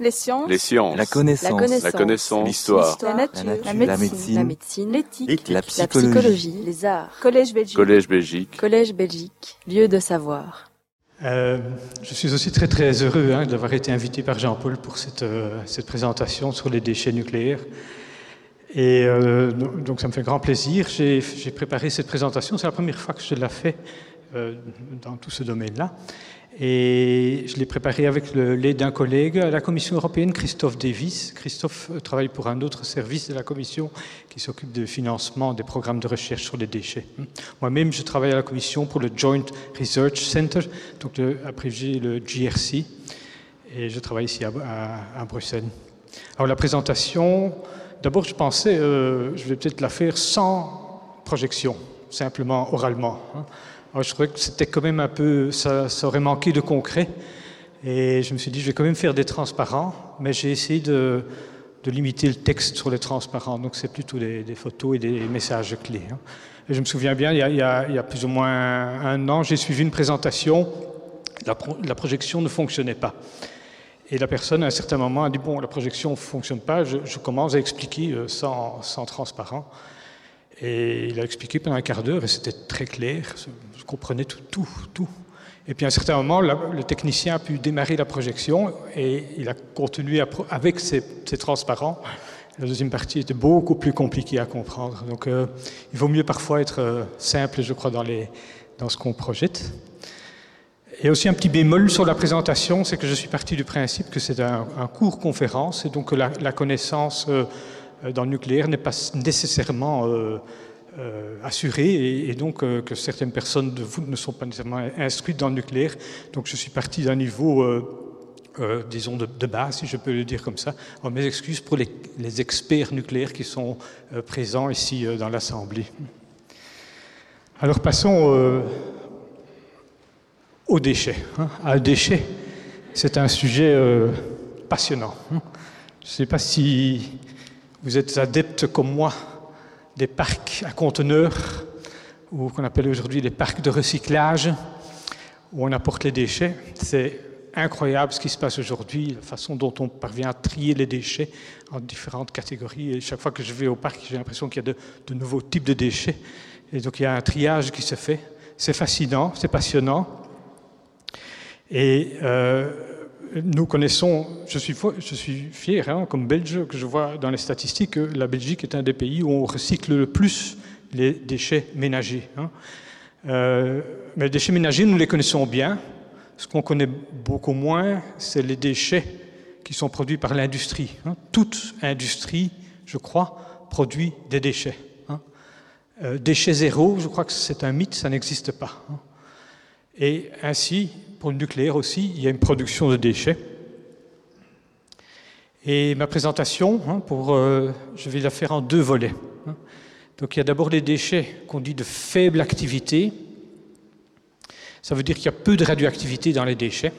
Les sciences. Les sciences. La connaissance. La connaissance. La. L'histoire. La nature. La nature. La La médecine. La. L'éthique. La La psychologie. Les arts. Collège Belgique. Collège Belgique. Collège Belgique. Lieu de savoir. Euh, je suis aussi très très heureux hein, d'avoir été invité par Jean-Paul pour cette, euh, cette présentation sur les déchets nucléaires. Et euh, donc ça me fait grand plaisir. J'ai j'ai préparé cette présentation. C'est la première fois que je la fais euh, dans tout ce domaine-là. Et je l'ai préparé avec l'aide d'un collègue à la Commission européenne, Christophe Davis. Christophe euh, travaille pour un autre service de la Commission qui s'occupe du financement des programmes de recherche sur les déchets. Moi-même, je travaille à la Commission pour le Joint Research Center, donc le, abrévié le GRC, et je travaille ici à Bruxelles. Alors la présentation, d'abord je pensais, euh, je vais peut-être la faire sans projection, simplement oralement. hein. Je trouvais que c'était quand même un peu, ça, aurait manqué de concret, et je me suis dit, je vais quand même faire des transparents, mais j'ai essayé de, limiter le texte sur les transparents, donc c'est plutôt des, photos et des messages clés. hein. Et je me souviens bien, il y a, plus ou moins un an, j'ai suivi une présentation, la, pro- la projection ne fonctionnait pas. Et la personne, à un certain moment, a dit, bon, la projection ne fonctionne pas, je, je commence à expliquer euh, sans, sans transparent. Et il a expliqué pendant un quart d'heure, et c'était très clair, comprenais tout, tout, tout. Et puis à un certain moment, le technicien a pu démarrer la projection, et il a continué avec ses, transparents. La deuxième partie était beaucoup plus compliquée à comprendre. Donc euh, il vaut mieux parfois être euh, simple, je crois, dans, les, dans ce qu'on projette. Et aussi un petit bémol sur la présentation, c'est que je suis parti du principe que c'est un, un cours conférence et donc la, la connaissance euh, dans le nucléaire n'est pas nécessairement euh, et, donc euh, que certaines personnes de vous ne sont pas nécessairement instruites dans le nucléaire. Donc je suis parti d'un niveau, euh, euh, disons, de, de base, si je peux le dire comme ça. Mes excuses pour les, experts nucléaires qui sont présents ici dans l'Assemblée. Alors passons aux déchets. hein. Un déchet, c'est un sujet passionnant. hein. Je ne sais pas si vous êtes adepte comme moi des parcs à conteneurs, ou qu'on appelle aujourd'hui les parcs de recyclage, où on apporte les déchets. C'est incroyable ce qui se passe aujourd'hui, la façon dont on parvient à trier les déchets en différentes catégories. Et chaque fois que je vais au parc, j'ai l'impression qu'il y a de, nouveaux types de déchets. Et donc il y a un triage qui se fait. C'est fascinant, c'est passionnant. Euh, nous connaissons, je suis, fier hein, comme Belge que je vois dans les statistiques que la Belgique est un des pays où on recycle le plus les déchets ménagers. hein. Euh, mais les déchets ménagers, nous les connaissons bien. Ce qu'on connaît beaucoup moins, c'est les déchets qui sont produits par l'industrie. hein. Toute industrie, je crois, produit des déchets. Euh, déchets zéro, je crois que c'est un mythe, ça n'existe pas. Et ainsi, pour le nucléaire aussi, il y a une production de déchets. Et ma présentation, hein, euh, je vais la faire en deux volets. hein. Donc il y a d'abord les déchets qu'on dit de faible activité. Ça veut dire qu'il y a peu de radioactivité dans les déchets.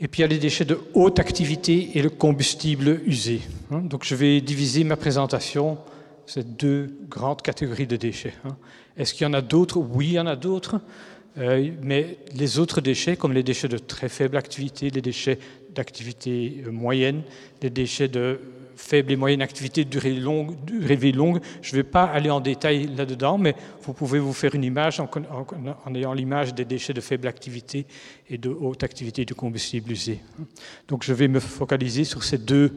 Et puis il y a les déchets de haute activité et le combustible usé. hein. Donc je vais diviser ma présentation ces deux grandes catégories de déchets. Est-ce qu'il y en a d'autres? Oui, il y en a d'autres. Euh, mais les autres déchets, comme les déchets de très faible activité, les déchets d'activité euh, moyenne, les déchets de faible et moyenne activité durée longue, durée longue, je ne vais pas aller en détail là-dedans, mais vous pouvez vous faire une image en, en- ayant l'image des déchets de faible activité et de haute activité de combustible usé. Donc je vais me focaliser sur ces deux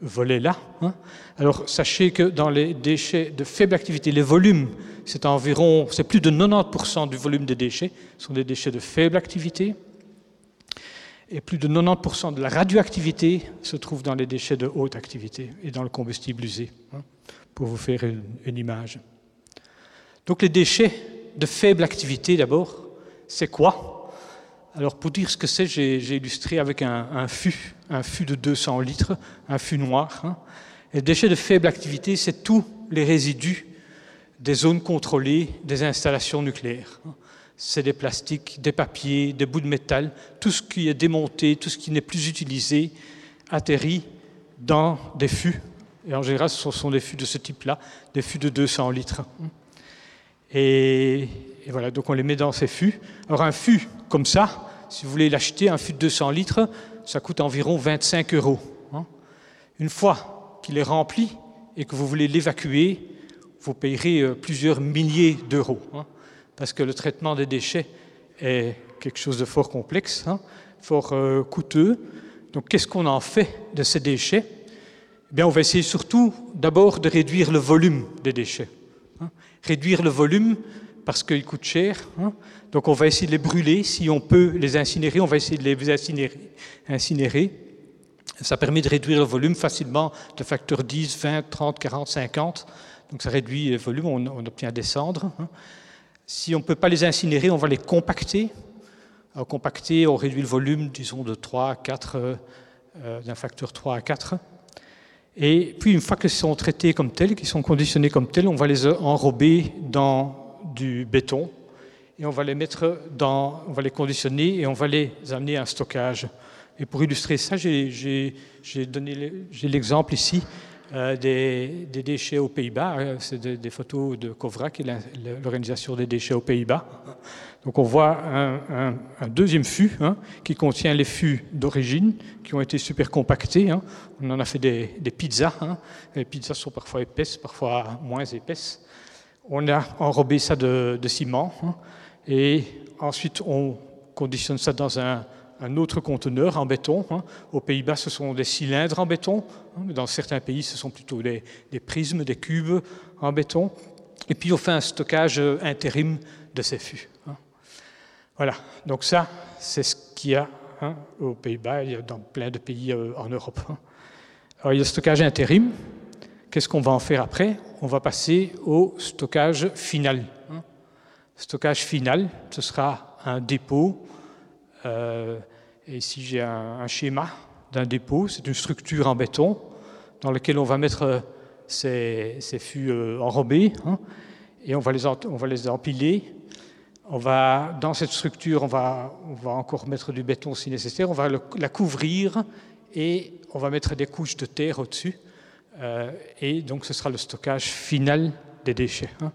volets-là. hein. Alors sachez que dans les déchets de faible activité, les volumes, c'est environ, c'est plus de 90% du volume des déchets sont des déchets de faible activité. Et plus de 90% de la radioactivité se trouve dans les déchets de haute activité et dans le combustible usé, hein, pour vous faire une image. Donc les déchets de faible activité d'abord, c'est quoi? Alors pour dire ce que c'est, j'ai illustré avec un, fût, un fût de 200 litres, un fût noir. hein. Et les déchets de faible activité, c'est tous les résidus des zones contrôlées des installations nucléaires. hein. C'est des plastiques, des papiers, des bouts de métal, tout ce qui est démonté, tout ce qui n'est plus utilisé, atterrit dans des fûts. Et en général, ce sont des fûts de ce type-là, des fûts de 200 litres. Et, et voilà, donc on les met dans ces fûts. Alors un fût comme ça, si vous voulez l'acheter, un fût de 200 litres, ça coûte environ 25 euros. Hein. Une fois qu'il est rempli et que vous voulez l'évacuer, vous payerez euh, plusieurs milliers d'euros, hein, parce que le traitement des déchets est quelque chose de fort complexe, hein, fort euh, coûteux. Donc qu'est-ce qu'on en fait de ces déchets? Eh bien, On va essayer surtout d'abord de réduire le volume des déchets. Réduire le volume parce qu'ils coûtent cher. Donc on va essayer de les brûler. Si on peut les incinérer, on va essayer de les incinérer. incinérer. Ça permet de réduire le volume facilement de facteurs 10, 20, 30, 40, 50. Donc ça réduit le volume, on, obtient des cendres. Hein. Si on ne peut pas les incinérer, on va les compacter. Alors, compacter, on réduit le volume, disons, de 3 à 4, euh, euh, d'un facteur 3 à 4. Et puis, une fois qu'ils sont traités comme tels, qu'ils sont conditionnés comme tels, on va les enrober dans du béton et on va les mettre dans, on va les conditionner et on va les amener à un stockage. Et pour illustrer ça, j'ai donné l'exemple ici euh, des, déchets aux Pays-Bas. Euh, c'est des, photos de Covra, qui est l'organisation des déchets aux Pays-Bas. Donc on voit un, deuxième fût hein, qui contient les fûts d'origine qui ont été super compactés. Hein. On en a fait des, pizzas. Hein. Les pizzas sont parfois épaisses, parfois moins épaisses. On a enrobé ça de ciment et ensuite on conditionne ça dans un, autre conteneur en béton. Hein. Aux Pays-Bas, ce sont des cylindres en béton. Hein. Dans certains pays, ce sont plutôt des, prismes, des cubes en béton. Et puis, on fait un stockage intérim de ces fûts. Hein. Voilà. Donc ça, c'est ce qu'il y a aux Pays-Bas. A dans plein de pays euh, en Europe. Alors, il y a le stockage intérim. Qu'est-ce qu'on va en faire après? On va passer au stockage final. Stockage final, ce sera un dépôt euh, ici, j'ai un, schéma d'un dépôt. C'est une structure en béton dans laquelle on va mettre euh, ces, fûts euh, enrobés hein, et on va, les, empiler. On va, dans cette structure, on va, on va encore mettre du béton si nécessaire. On va la couvrir et on va mettre des couches de terre au-dessus. et donc, ce sera le stockage final des déchets. Hein.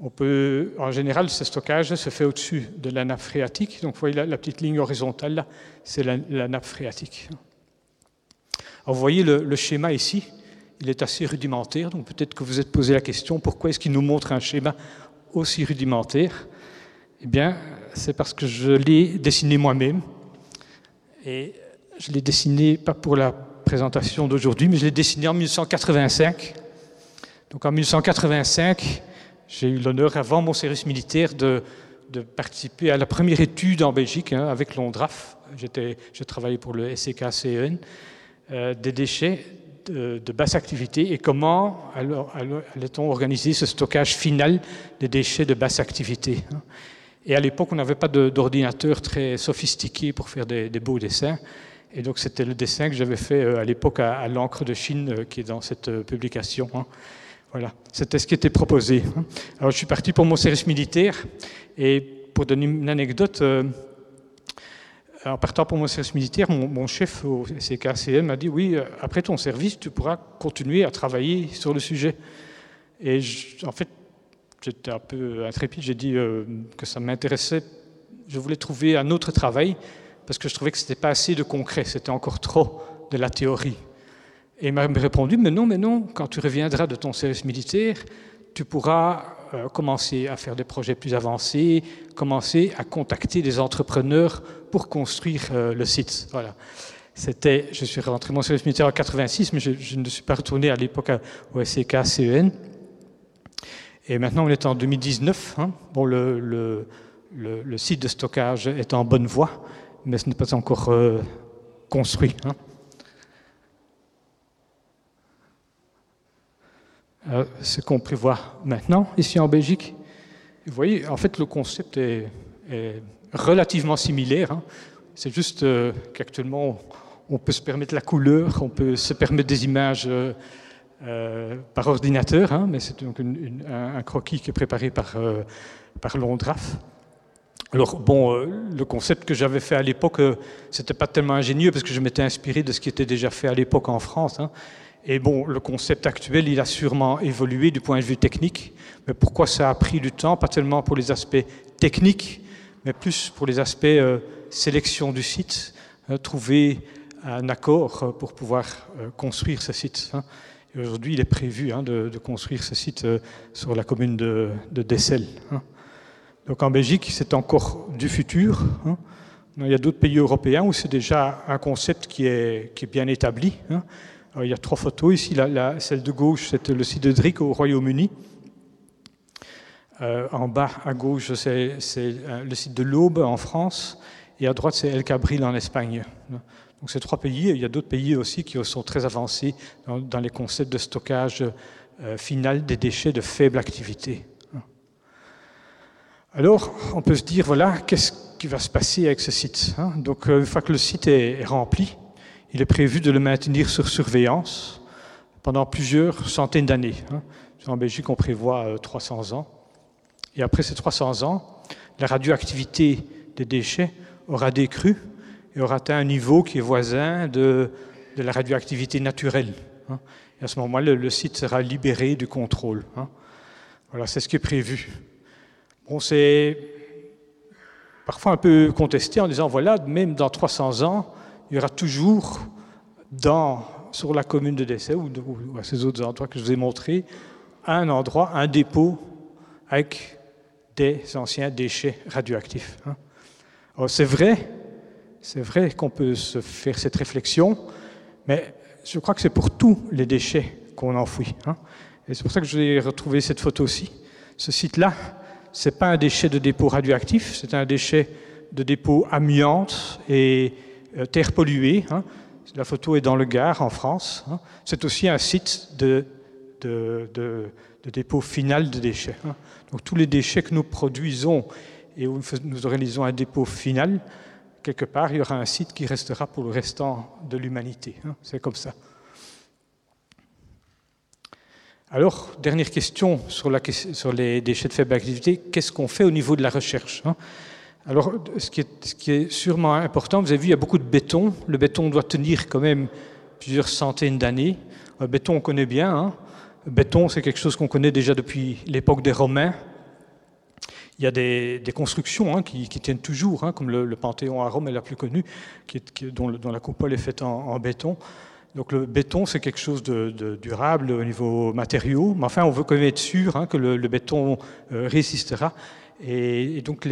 On peut, en général, ce stockage se fait au-dessus de la nappe phréatique. Donc, vous voyez la, petite ligne horizontale c'est la, nappe phréatique. Vous voyez le, schéma ici, il est assez rudimentaire. Donc, peut-être que vous êtes posé la question pourquoi est-ce qu'il nous montre un schéma aussi rudimentaire? Eh bien, c'est parce que je l'ai dessiné moi-même. Et je l'ai dessiné pas pour la présentation d'aujourd'hui, mais je l'ai dessiné en 1985. Donc, en 1985, j'ai eu l'honneur, avant mon service militaire, de, participer à la première étude en Belgique hein, avec l'ONDRAF. Je travaillais pour le SCKCN, euh, des déchets de, basse activité et comment allait-on organiser ce stockage final des déchets de basse activité. Hein. Et à l'époque, on n'avait pas d'ordinateur très sophistiqué pour faire des, beaux dessins. Et donc, c'était le dessin que j'avais fait euh, à l'époque à, l'encre de Chine euh, qui est dans cette publication. Hein. Voilà, c'était ce qui était proposé. Alors, je suis parti pour mon service militaire et pour donner une anecdote, euh, en partant pour mon service militaire, mon, chef au CKCM m'a dit oui, euh, après ton service, tu pourras continuer à travailler sur le sujet. Et en fait, j'étais un peu intrépide, j'ai dit euh, que ça m'intéressait, je voulais trouver un autre travail parce que je trouvais que ce n'était pas assez de concret, c'était encore trop de la théorie. Et il m'a répondu, mais non, mais non, quand tu reviendras de ton service militaire, tu pourras euh, commencer à faire des projets plus avancés, commencer à contacter des entrepreneurs pour construire euh, le site. Voilà. C'était, je suis rentré mon service militaire en 86, mais je, ne suis pas retourné à l'époque au SCK CEN. Et maintenant, on est en 2019. Hein. Bon, le, site de stockage est en bonne voie, mais ce n'est pas encore euh, construit. Hein. Euh, ce qu'on prévoit maintenant ici en Belgique. Vous voyez, en fait, le concept est, relativement similaire. Hein. C'est juste euh, qu'actuellement, on peut se permettre la couleur, on peut se permettre des images euh, par ordinateur, hein, mais c'est donc un, croquis qui est préparé par, par l'ONDRAF. Alors, bon, le concept que j'avais fait à l'époque, c'était pas tellement ingénieux parce que je m'étais inspiré de ce qui était déjà fait à l'époque en France. Hein. Et bon, le concept actuel, il a sûrement évolué du point de vue technique. Mais pourquoi ça a pris du temps? Pas tellement pour les aspects techniques, mais plus pour les aspects euh, sélection du site, trouver un accord pour pouvoir construire ce site. Hein. Aujourd'hui, il est prévu hein, de, construire ce site sur la commune de, de Dessel. Hein. Donc en Belgique, c'est encore du futur. Il y a d'autres pays européens où c'est déjà un concept qui est bien établi. Il y a trois photos ici. La, celle de gauche, c'est le site de Drick au Royaume-Uni. Euh, en bas à gauche, c'est euh, le site de l'Aube en France, et à droite, c'est El Cabril en Espagne. Donc ces trois pays, il y a d'autres pays aussi qui sont très avancés dans, les concepts de stockage euh, final des déchets de faible activité. Alors, on peut se dire, voilà, qu'est-ce qui va se passer avec ce site hein? Donc, une fois que le site est rempli, il est prévu de le maintenir sur surveillance pendant plusieurs centaines d'années. Hein. En Belgique, on prévoit 300 ans. Et après ces 300 ans, la radioactivité des déchets aura décru et aura atteint un niveau qui est voisin de, la radioactivité naturelle. Hein. Et à ce moment-là, le, site sera libéré du contrôle. Hein. Voilà, c'est ce qui est prévu. Bon, c'est parfois un peu contesté en disant voilà, même dans 300 ans, il y aura toujours sur la commune de décès ou, à ces autres endroits que je vous ai montrés, un endroit, un dépôt avec des anciens déchets radioactifs. Hein. c'est vrai, c'est vrai qu'on peut se faire cette réflexion, mais je crois que c'est pour tous les déchets qu'on enfouit. Hein. Et c'est pour ça que je vais retrouver cette photo aussi. Ce site-là, ce n'est pas un déchet de dépôt radioactif, c'est un déchet de dépôt amiante et terre polluée. Hein. La photo est dans le Gard, en France. C'est aussi un site de, dépôt final de déchets. Donc tous les déchets que nous produisons et où nous organisons un dépôt final, quelque part, il y aura un site qui restera pour le restant de l'humanité. Hein. C'est comme ça. Alors, dernière question sur, les déchets de faible activité, qu'est-ce qu'on fait au niveau de la recherche hein? Alors, ce qui, est, sûrement important, vous avez vu, il y a beaucoup de béton. Le béton doit tenir quand même plusieurs centaines d'années. Le béton, on connaît bien. Hein le béton, c'est quelque chose qu'on connaît déjà depuis l'époque des Romains. Il y a des, constructions hein, qui, tiennent toujours, hein, comme le, Panthéon à Rome est la plus connue, dont, la coupole est faite en, béton. Donc le béton, c'est quelque chose de, durable au niveau matériaux, mais enfin, on veut quand même être sûr hein, que le, béton euh, résistera. Et, donc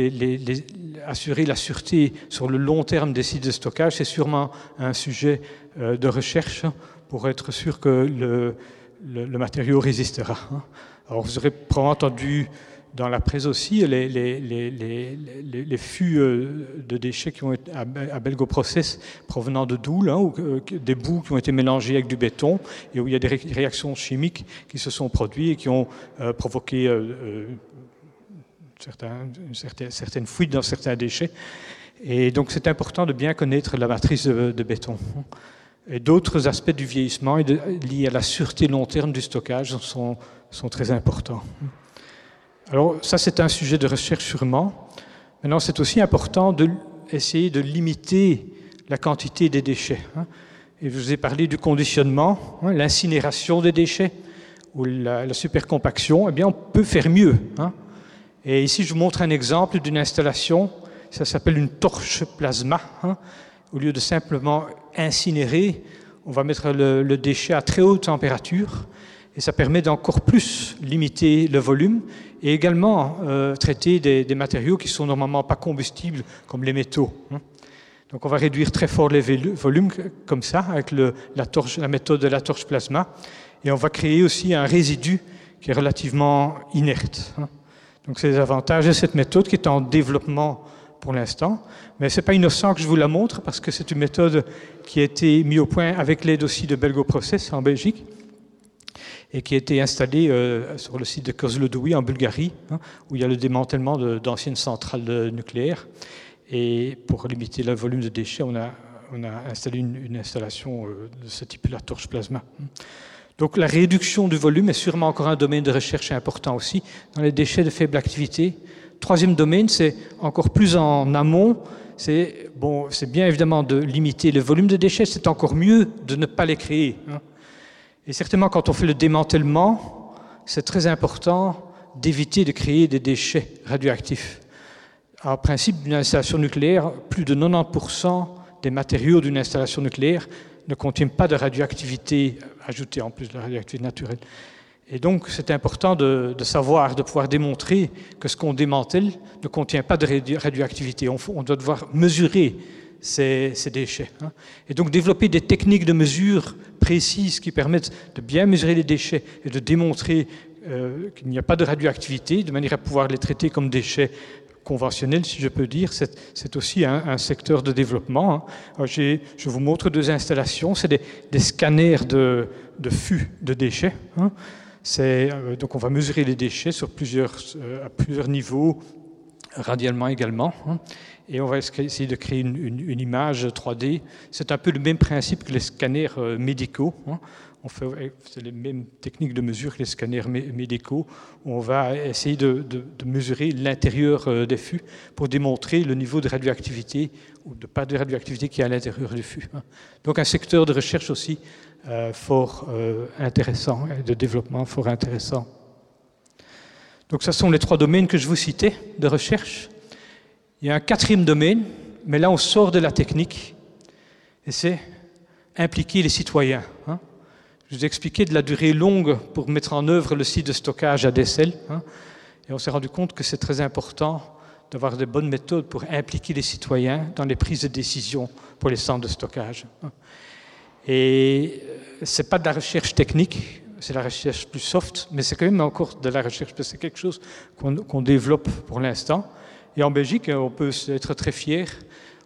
assurer la sûreté sur le long terme des sites de stockage, c'est sûrement un sujet euh, de recherche pour être sûr que le, matériau résistera. Hein. Alors vous aurez probablement entendu dans la presse aussi les, les, fûts euh, de déchets qui ont été à, Belgoprocess provenant de Doul, hein, ou, des bouts qui ont été mélangés avec du béton et où il y a des réactions chimiques qui se sont produites et qui ont euh, provoqué certaines, fuites dans certains déchets. Et donc c'est important de bien connaître la matrice de, béton. Et d'autres aspects du vieillissement liés à la sûreté long terme du stockage sont, sont très importants. Alors ça, c'est un sujet de recherche sûrement. Maintenant, c'est aussi important d'essayer de, de limiter la quantité des déchets. Hein. Et je vous ai parlé du conditionnement, hein, l'incinération des déchets ou la, supercompaction. Eh bien, on peut faire mieux. Hein. Et ici, je vous montre un exemple d'une installation. Ça s'appelle une torche plasma au lieu de simplement incinérer, on va mettre le, déchet à très haute température et ça permet d'encore plus limiter le volume et également euh, traiter des, matériaux qui sont normalement pas combustibles comme les métaux. Hein. Donc on va réduire très fort les volumes comme ça avec la méthode de la torche plasma et on va créer aussi un résidu qui est relativement inerte. Hein. Donc c'est les avantages de cette méthode qui est en développement pour l'instant. Mais ce n'est pas innocent que je vous la montre parce que c'est une méthode qui a été mise au point avec l'aide aussi de Belgo Process en Belgique et qui a été installée euh, sur le site de Kozlodoui en Bulgarie, hein, où il y a le démantèlement d'anciennes centrales nucléaires. Et pour limiter le volume de déchets, on a, on a installé une, installation euh, de ce type, la torche plasma. Donc la réduction du volume est sûrement encore un domaine de recherche important aussi dans les déchets de faible activité Troisième domaine, c'est encore plus en amont. C'est bon, bien évidemment de limiter le volume de déchets, c'est encore mieux de ne pas les créer. Hein. Et certainement, quand on fait le démantèlement, c'est très important d'éviter de créer des déchets radioactifs. En principe, d'une installation nucléaire, plus de 90% des matériaux d'une installation nucléaire ne contiennent pas de radioactivité ajoutée en plus de la radioactivité naturelle. Et donc, c'est important de, savoir, de pouvoir démontrer que ce qu'on démantèle ne contient pas de radioactivité. On, doit devoir mesurer ces, déchets. Hein. Et donc, développer des techniques de mesure précises qui permettent de bien mesurer les déchets et de démontrer euh, qu'il n'y a pas de radioactivité, de manière à pouvoir les traiter comme déchets conventionnels, si je peux dire, c'est aussi un, secteur de développement. Hein. je vous montre deux installations, c'est des, scanners de, de fûts de déchets. Hein. Euh, donc on va mesurer les déchets sur plusieurs, euh, à plusieurs niveaux, radialement également, hein. et on va essayer de créer une, image 3D. C'est un peu le même principe que les scanners euh, médicaux. On fait les mêmes techniques de mesure que les scanners médicaux. On va essayer de, mesurer l'intérieur des fûts pour démontrer le niveau de radioactivité ou de pas de radioactivité qui est à l'intérieur du fût. Hein. Donc un secteur de recherche aussi euh, fort euh, intéressant, de développement fort intéressant. Donc ce sont les trois domaines que je vous citais de recherche. Il y a un quatrième domaine, mais là on sort de la technique, et c'est impliquer les citoyens. Hein. Je vous ai expliqué de la durée longue pour mettre en œuvre le site de stockage à Dessel, hein, et on s'est rendu compte que c'est très important d'avoir de bonnes méthodes pour impliquer les citoyens dans les prises de décision pour les centres de stockage. Hein. Et euh, ce n'est pas de la recherche technique, c'est la recherche plus soft, mais c'est quand même encore de la recherche, parce que c'est quelque chose qu'on développe pour l'instant. Et en Belgique, on peut être très fier.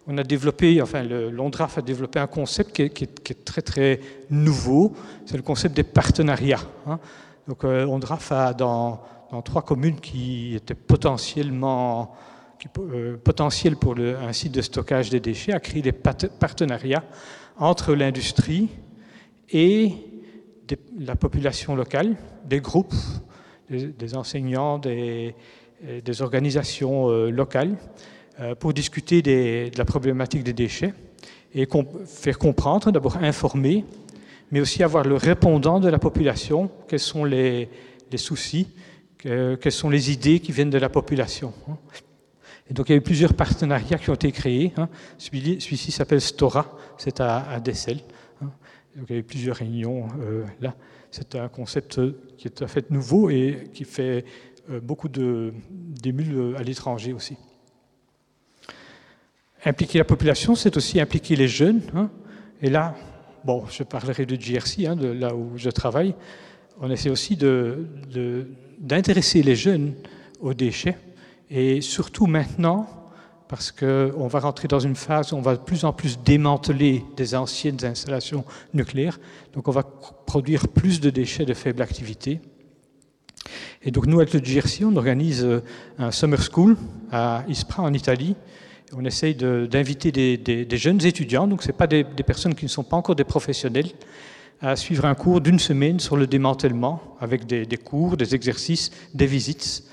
On a développé, enfin, l'ONDRAF a développé un concept qui est, très très nouveau. C'est le concept des partenariats. Hein. Donc, euh, ONDRAF a dans, trois communes qui étaient potentiellement qui, euh, potentielles pour un site de stockage des déchets, a créé des partenariats entre l'industrie et la population locale, des groupes, des, enseignants, des, organisations euh, locales, pour discuter de la problématique des déchets et faire comprendre, d'abord informer, mais aussi avoir le répondant de la population, quels sont les, soucis, quelles sont les idées qui viennent de la population. Hein. Et donc il y a eu plusieurs partenariats qui ont été créés. Hein. Celui-ci s'appelle Stora, c'est à, Dessel. Hein. Donc il y a eu plusieurs réunions euh, là. C'est un concept qui est tout à fait nouveau et qui fait euh, beaucoup d'émules euh, à l'étranger aussi. Impliquer la population, c'est aussi impliquer les jeunes. Hein. Et là, bon, je parlerai de GRC, de là où je travaille. On essaie aussi d'intéresser les jeunes aux déchets et surtout maintenant, parce qu'on va rentrer dans une phase où on va de plus en plus démanteler des anciennes installations nucléaires, donc on va produire plus de déchets de faible activité. Et donc nous, avec le GRC, on organise euh, un summer school à Ispra en Italie. On essaye d'inviter des, jeunes étudiants, donc ce n'est pas des, personnes qui ne sont pas encore des professionnels, à suivre un cours d'une semaine sur le démantèlement, avec des, cours, des exercices, des visites.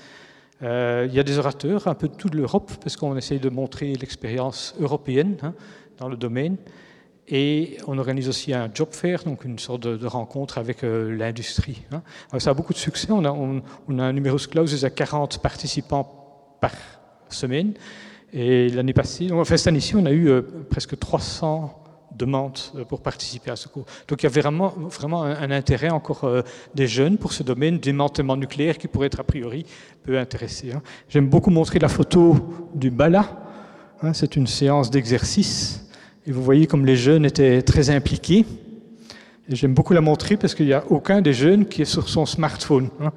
Euh, il y a des orateurs un peu de toute l'Europe, parce qu'on essaye de montrer l'expérience européenne hein, dans le domaine. Et on organise aussi un job fair, donc une sorte de, rencontre avec euh, l'industrie. Hein. Ça a beaucoup de succès. On a, on, a un numéro clausus à 40 participants par semaine. Et l'année passée, enfin cette année-ci, on a eu euh, presque 300 demande euh, pour participer à ce cours. Donc il y avait vraiment, vraiment un, intérêt encore euh, des jeunes pour ce domaine démantèlement nucléaire qui pourrait être a priori peu intéressé. Hein. J'aime beaucoup montrer la photo du Bala. Hein, c'est une séance d'exercice. Et vous voyez comme les jeunes étaient très impliqués. J'aime beaucoup la montrer parce qu'il n'y a aucun des jeunes qui est sur son smartphone. Hein.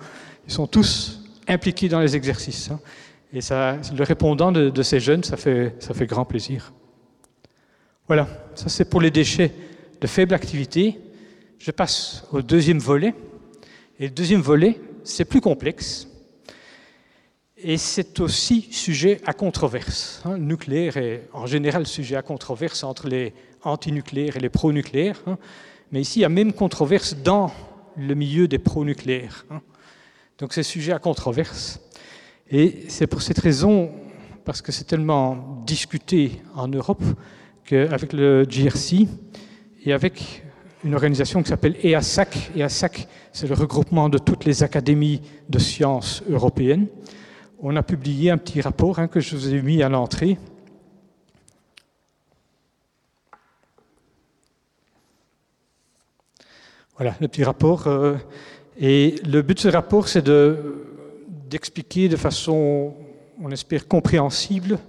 Ils sont tous impliqués dans les exercices. Et ça, le répondant de, ces jeunes, ça fait, ça fait grand plaisir. Voilà, ça c'est pour les déchets de faible activité. Je passe au deuxième volet. Et le deuxième volet, c'est plus complexe. Et c'est aussi sujet à controverse. Hein. Le nucléaire est en général sujet à controverse entre les antinucléaires et les pro-nucléaires. Hein. Mais ici, il y a même controverse dans le milieu des pro-nucléaires. Hein. Donc c'est sujet à controverse. Et c'est pour cette raison, parce que c'est tellement discuté en Europe, qu'avec le GRC et avec une organisation qui s'appelle EASAC, EASAC c'est le regroupement de toutes les académies de sciences européennes, on a publié un petit rapport hein, que je vous ai mis à l'entrée. Voilà, le petit rapport. Euh, et le but de ce rapport, c'est de d'expliquer de, façon, on espère, compréhensible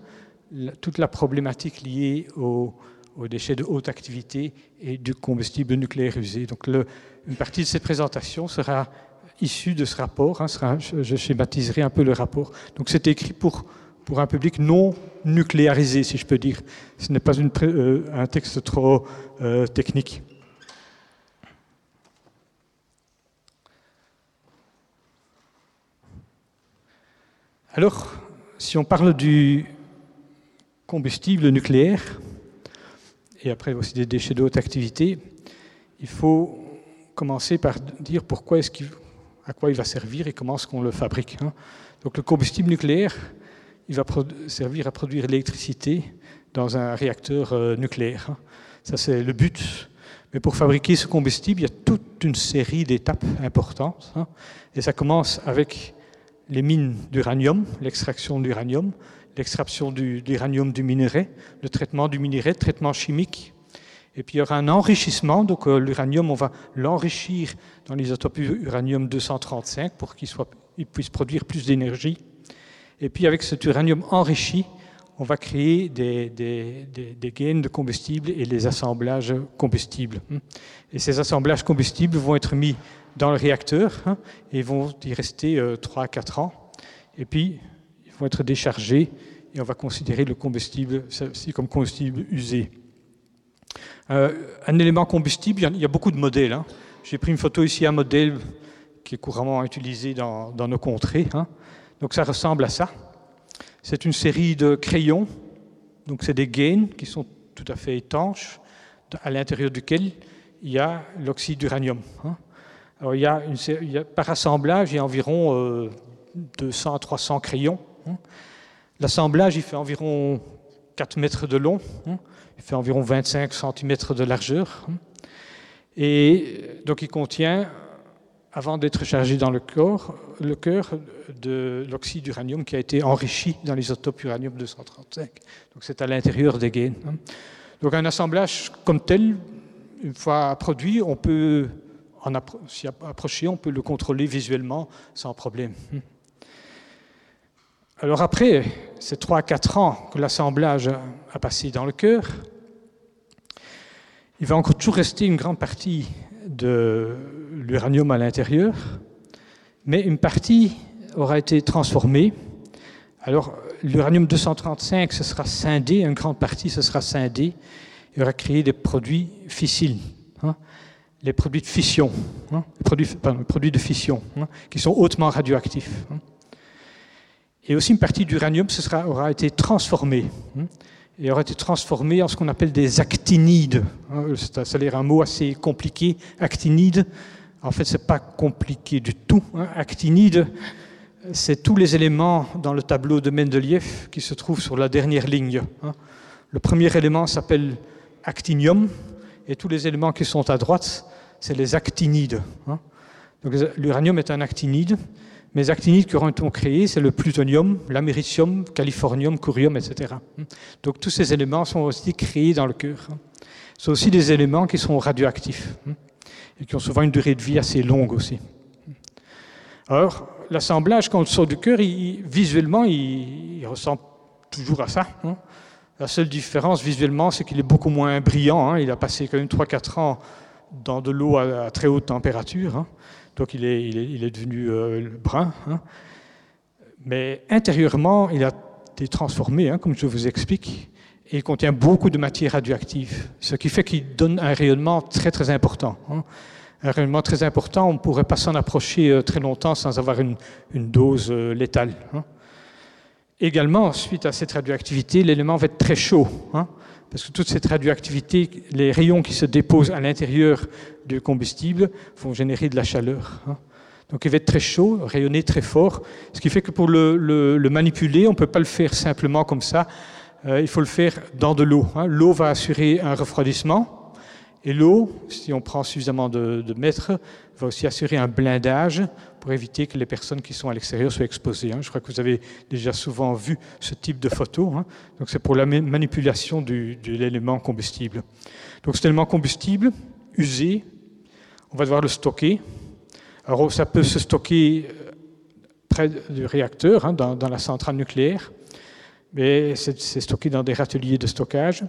toute la problématique liée aux, déchets de haute activité et du combustible nucléaire usé. Donc une partie de cette présentation sera issue de ce rapport. Hein, je, schématiserai un peu le rapport. Donc c'est écrit pour, un public non nucléarisé, si je peux dire. Ce n'est pas euh, un texte trop euh, technique. Alors, si on parle du combustible nucléaire, et après aussi des déchets de haute activité, il faut commencer par dire pourquoi est-ce à quoi il va servir et comment est-ce qu'on le fabrique. Hein. Donc le combustible nucléaire, il va servir à produire l'électricité dans un réacteur euh, nucléaire. Hein. Ça c'est le but. Mais pour fabriquer ce combustible, il y a toute une série d'étapes importantes. Hein. Et ça commence avec les mines d'uranium, l'extraction d'uranium, l'extraction d'uranium du, minerai, le traitement du minerai, le traitement chimique. Et puis il y aura un enrichissement, donc euh, l'uranium, on va l'enrichir dans l'isotope uranium-235 pour qu'il puisse produire plus d'énergie. Et puis avec cet uranium enrichi, on va créer des, des, des, gaines de combustible et les assemblages combustibles. Et ces assemblages combustibles vont être mis dans le réacteur hein, et vont y rester 3 à 4 ans. Et puis, ils vont être déchargés et on va considérer le combustible comme combustible usé. Euh, un élément combustible, il y a beaucoup de modèles. Hein. J'ai pris une photo ici, un modèle qui est couramment utilisé dans, nos contrées. Hein. Donc ça ressemble à ça. C'est une série de crayons. Donc c'est des gaines qui sont tout à fait étanches, à l'intérieur duquel il y a l'oxyde d'uranium. Alors, il y a par assemblage, il y a environ 200 à 300 crayons. Hein. L'assemblage, il fait environ 4 mètres de long, hein. il fait environ 25 cm de largeur. Hein. Et donc, il contient, avant d'être chargé dans le corps, le cœur de l'oxyde d'uranium qui a été enrichi dans l'isotope uranium-235. Donc, c'est à l'intérieur des gaines. Donc, un assemblage comme tel, une fois produit, on peut en s'y approcher, on peut le contrôler visuellement sans problème. Alors après ces 3-4 ans que l'assemblage a passé dans le cœur, il va encore toujours rester une grande partie de l'uranium à l'intérieur, mais une partie aura été transformée. Alors l'uranium 235, ce sera scindé, une grande partie, ce sera scindé, et aura créé des produits fissiles. Hein les produits de fission, hein, produits, de fission, hein, qui sont hautement radioactifs. Hein. Et aussi une partie d'uranium aura été transformée, et aura été transformée en ce qu'on appelle des actinides. ça a l'air un mot assez compliqué, actinides. En fait, c'est pas compliqué du tout. Actinides, c'est tous les éléments dans le tableau de Mendeleïev qui se trouvent sur la dernière ligne. Le premier élément s'appelle actinium, et tous les éléments qui sont à droite, c'est les actinides. Hein. L'uranium est un actinide, mais les actinides qui auront été créés, c'est le plutonium, l'américium, californium, curium, etc. Donc tous ces éléments sont aussi créés dans le cœur. Hein. Ce sont aussi des éléments qui sont radioactifs hein, et qui ont souvent une durée de vie assez longue aussi. Alors, l'assemblage, quand on sort du cœur, visuellement, il, ressemble toujours à ça. La seule différence visuellement, c'est qu'il est beaucoup moins brillant. Hein. Il a passé quand même 3-4 ans dans de l'eau à, très haute température. Hein. Donc il est, il est, devenu euh, brun. Hein. Mais intérieurement, il a été transformé, comme je vous explique, et il contient beaucoup de matière radioactive, ce qui fait qu'il donne un rayonnement très très important. Un rayonnement très important, on ne pourrait pas s'en approcher euh, très longtemps sans avoir une, une dose euh, létale. Également, suite à cette radioactivité, l'élément va être très chaud, hein, parce que toute cette radioactivité, les rayons qui se déposent à l'intérieur du combustible vont générer de la chaleur. Hein. Donc il va être très chaud, rayonner très fort, ce qui fait que pour le, manipuler, on ne peut pas le faire simplement comme ça, euh, il faut le faire dans de l'eau. Hein. L'eau va assurer un refroidissement, et l'eau, si on prend suffisamment de, de mètres, va aussi assurer un blindage pour éviter que les personnes qui sont à l'extérieur soient exposées. Hein. Je crois que vous avez déjà souvent vu ce type de photo. Hein. Donc c'est pour la manipulation de l'élément combustible. Donc cet élément combustible usé, on va devoir le stocker. Ça peut se stocker euh, près du réacteur, hein, dans, la centrale nucléaire, mais c'est stocké dans des râteliers de stockage.